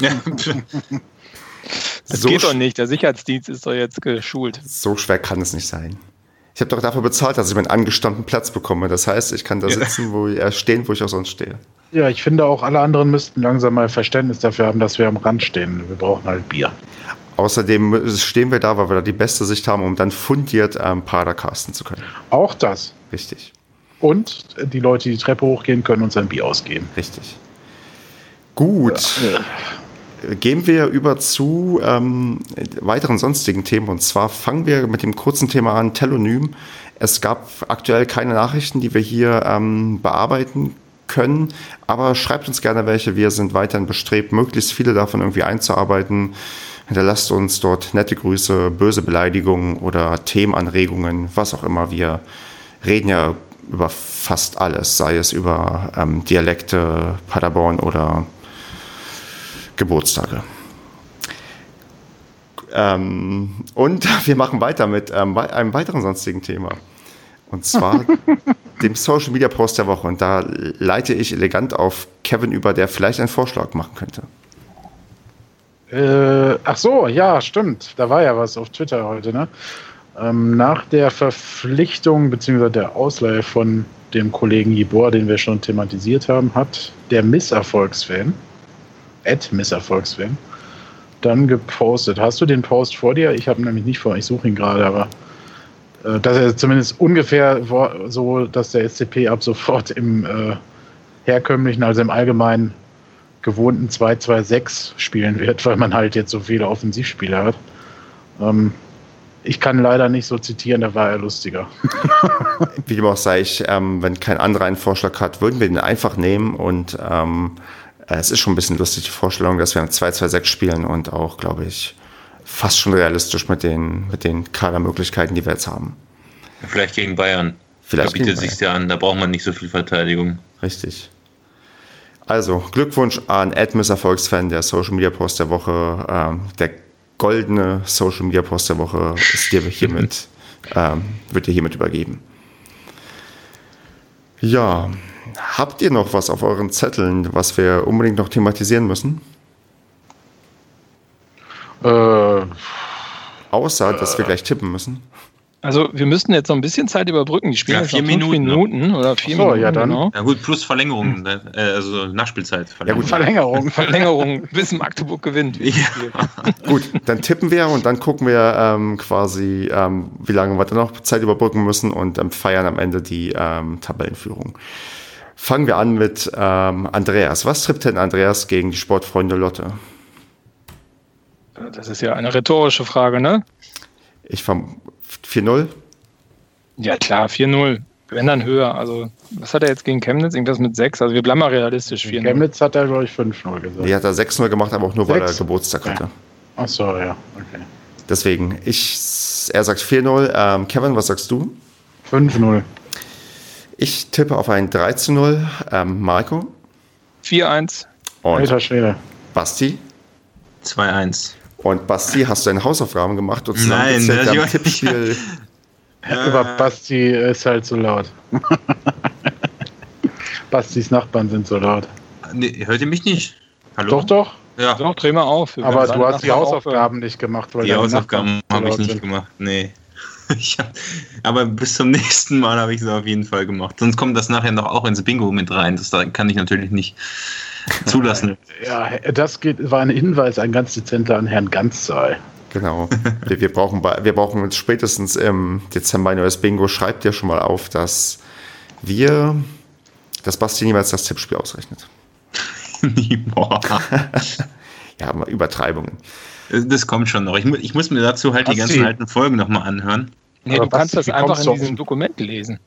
das so geht doch nicht. Der Sicherheitsdienst ist doch jetzt geschult. So schwer kann es nicht sein. Ich habe doch dafür bezahlt, dass ich meinen angestammten Platz bekomme. Das heißt, ich kann da sitzen, wo ich, äh, stehen, wo ich auch sonst stehe. Ja, ich finde auch, alle anderen müssten langsam mal Verständnis dafür haben, dass wir am Rand stehen. Wir brauchen halt Bier. Außerdem stehen wir da, weil wir da die beste Sicht haben, um dann fundiert ähm, Padercasten zu können. Auch das. Richtig. Und die Leute, die die Treppe hochgehen, können uns ein Bier ausgeben. Richtig. Gut. Ja gehen wir über zu ähm, weiteren sonstigen Themen. Und zwar fangen wir mit dem kurzen Thema an, Telonym. Es gab aktuell keine Nachrichten, die wir hier ähm, bearbeiten können, aber schreibt uns gerne welche. Wir sind weiterhin bestrebt, möglichst viele davon irgendwie einzuarbeiten. Hinterlasst uns dort nette Grüße, böse Beleidigungen oder Themenanregungen, was auch immer. Wir reden ja über fast alles, sei es über ähm, Dialekte, Paderborn oder Geburtstage. Ähm, und wir machen weiter mit ähm, einem weiteren sonstigen Thema. Und zwar dem Social Media Post der Woche. Und da leite ich elegant auf Kevin über, der vielleicht einen Vorschlag machen könnte. Äh, ach so, ja, stimmt. Da war ja was auf Twitter heute, ne? Ähm, nach der Verpflichtung bzw. der Ausleihe von dem Kollegen Jibor, den wir schon thematisiert haben, hat der Misserfolgsfan, Ed Misserfolgsfan, dann gepostet. Hast du den Post vor dir? Ich habe nämlich nicht vor, ich suche ihn gerade, aber äh, dass er zumindest ungefähr so, dass der SCP ab sofort im äh, herkömmlichen, also im allgemeinen gewohnten 2-2-6 spielen wird, weil man halt jetzt so viele Offensivspieler hat. Ähm, ich kann leider nicht so zitieren, da war er lustiger. Wie dem auch sei, ich, ähm, wenn kein anderer einen Vorschlag hat, würden wir den einfach nehmen und ähm, es ist schon ein bisschen lustig, die Vorstellung, dass wir 2-2-6 spielen und auch, glaube ich, fast schon realistisch mit den, mit den Kadermöglichkeiten, die wir jetzt haben. Vielleicht gegen Bayern. Vielleicht da bietet sich ja an, da braucht man nicht so viel Verteidigung. Richtig. Also, Glückwunsch an Admis Erfolgsfan, der Social Media Post der Woche. Ähm, der goldene Social Media Post der Woche ist dir hiermit, ähm, wird dir hiermit übergeben. Ja, habt ihr noch was auf euren Zetteln, was wir unbedingt noch thematisieren müssen? Äh, Außer, dass wir gleich tippen müssen. Also wir müssten jetzt noch ein bisschen Zeit überbrücken. Die spielen ja, jetzt vier Minuten, Minuten oder vier so, Minuten. Ja, dann. Genau. Ja gut, plus Verlängerung, hm. äh, also Nachspielzeit. Verlängerung. Ja gut, Verlängerung, Verlängerung, bis Magdeburg gewinnt. Ja. gut, dann tippen wir und dann gucken wir ähm, quasi, ähm, wie lange wir dann noch Zeit überbrücken müssen und ähm, feiern am Ende die ähm, Tabellenführung. Fangen wir an mit ähm, Andreas. Was trippt denn Andreas gegen die Sportfreunde Lotte? Das ist ja eine rhetorische Frage, ne? Ich fand 4-0? Ja, klar, 4-0. Wenn dann höher. Also, was hat er jetzt gegen Chemnitz? Irgendwas mit 6? Also, wir bleiben mal realistisch. 4 Chemnitz hat er, glaube ich, 5-0 gesagt. Nee, hat er 6-0 gemacht, aber auch nur, 6? weil er Geburtstag hatte. Ja. Ach so, ja, okay. Deswegen, ich, er sagt 4-0. Ähm, Kevin, was sagst du? 5-0. Ich tippe auf ein 3-0. Ähm, Marco? 4-1. Alter Schwede. Basti? 2-1. Und Basti, hast du deine Hausaufgaben gemacht und Nein, am Tippspiel? Ja, aber Basti ist halt so laut. Bastis Nachbarn sind so laut. Nee, hört ihr mich nicht? Hallo? Doch, doch. Ja. Doch, dreh mal auf. Wir aber du hast die Hausaufgaben nicht gemacht. Weil die Hausaufgaben habe ich nicht sind. gemacht, nee. Hab, aber bis zum nächsten Mal habe ich sie auf jeden Fall gemacht. Sonst kommt das nachher noch auch ins Bingo mit rein. Das kann ich natürlich nicht zulassen. ja, das geht, war ein Hinweis, ein ganz dezenter an Herrn Ganzzahl. Genau. Wir, wir, brauchen, wir brauchen uns spätestens im Dezember ein neues Bingo. Schreibt dir schon mal auf, dass wir, dass Basti niemals das Tippspiel ausrechnet. ja, mal Übertreibungen. Das kommt schon noch. Ich, ich muss mir dazu halt Basti. die ganzen alten Folgen nochmal anhören. Nee, du kannst das einfach in diesem Dokument lesen.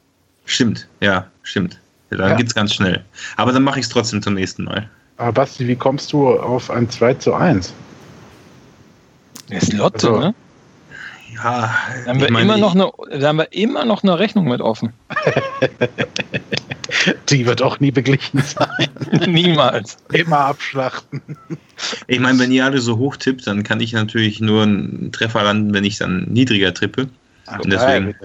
Stimmt, ja, stimmt. Dann ja. geht's ganz schnell. Aber dann mache ich es trotzdem zum nächsten Mal. Aber Basti, wie kommst du auf ein 2 zu 1? Das ist Lotte, also, ne? Ja, da haben, wir meine, immer noch eine, da haben wir immer noch eine Rechnung mit offen. Die wird auch nie beglichen sein. Niemals. Immer abschlachten. Ich meine, wenn ihr alle so hoch tippt, dann kann ich natürlich nur einen Treffer landen, wenn ich dann niedriger trippe. Ach, Und deswegen.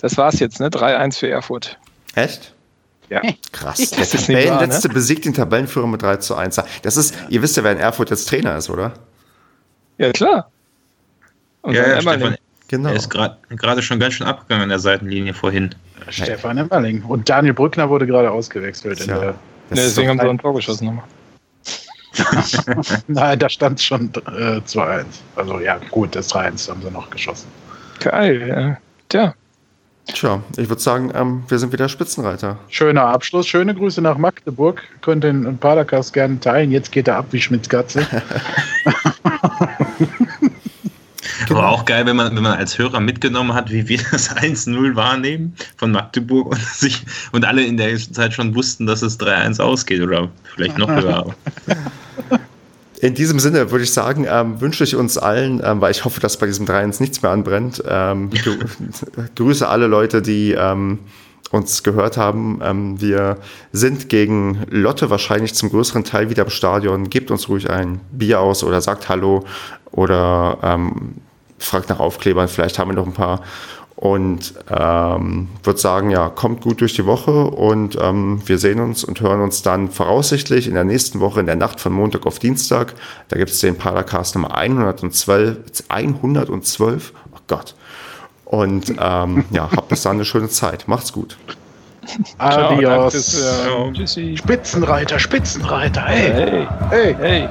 Das war's jetzt, ne? 3-1 für Erfurt. Echt? Ja. Krass. Der Tabellenletzte ne? besiegt den Tabellenführer mit 3 zu 1. Das ist, ihr wisst ja, wer in Erfurt jetzt Trainer ist, oder? Ja, klar. Und ja, ja Stefan, genau. Er ist gerade schon ganz schön abgegangen an der Seitenlinie vorhin. Stefan Emmerling. Und Daniel Brückner wurde gerade ausgewechselt. Ja. Der, deswegen haben sie ein Tor geschossen nochmal. Nein, da stand es schon äh, 2-1. Also ja, gut, das 3-1 haben sie noch geschossen. Geil, ja. Tja. Tja, ich würde sagen, ähm, wir sind wieder Spitzenreiter. Schöner Abschluss. Schöne Grüße nach Magdeburg. Könnt den Padercast gerne teilen. Jetzt geht er ab wie Schmidts Katze. Genau. Aber auch geil, wenn man, wenn man als Hörer mitgenommen hat, wie wir das 1-0 wahrnehmen von Magdeburg und, sich, und alle in der Zeit schon wussten, dass es 3-1 ausgeht oder vielleicht noch höher. In diesem Sinne würde ich sagen, ähm, wünsche ich uns allen, ähm, weil ich hoffe, dass bei diesem 3-1 nichts mehr anbrennt, ähm, grüße alle Leute, die ähm, uns gehört haben. Ähm, wir sind gegen Lotte wahrscheinlich zum größeren Teil wieder im Stadion. Gebt uns ruhig ein Bier aus oder sagt Hallo oder ähm, fragt nach Aufklebern. Vielleicht haben wir noch ein paar. Und ähm, würde sagen, ja, kommt gut durch die Woche und ähm, wir sehen uns und hören uns dann voraussichtlich in der nächsten Woche, in der Nacht von Montag auf Dienstag. Da gibt es den Paracast Nummer 112. 112? Oh Gott. Und ähm, ja, habt bis dann eine schöne Zeit. Macht's gut. Adios. Ciao, Spitzenreiter, Spitzenreiter. Hey. Hey. Hey. hey.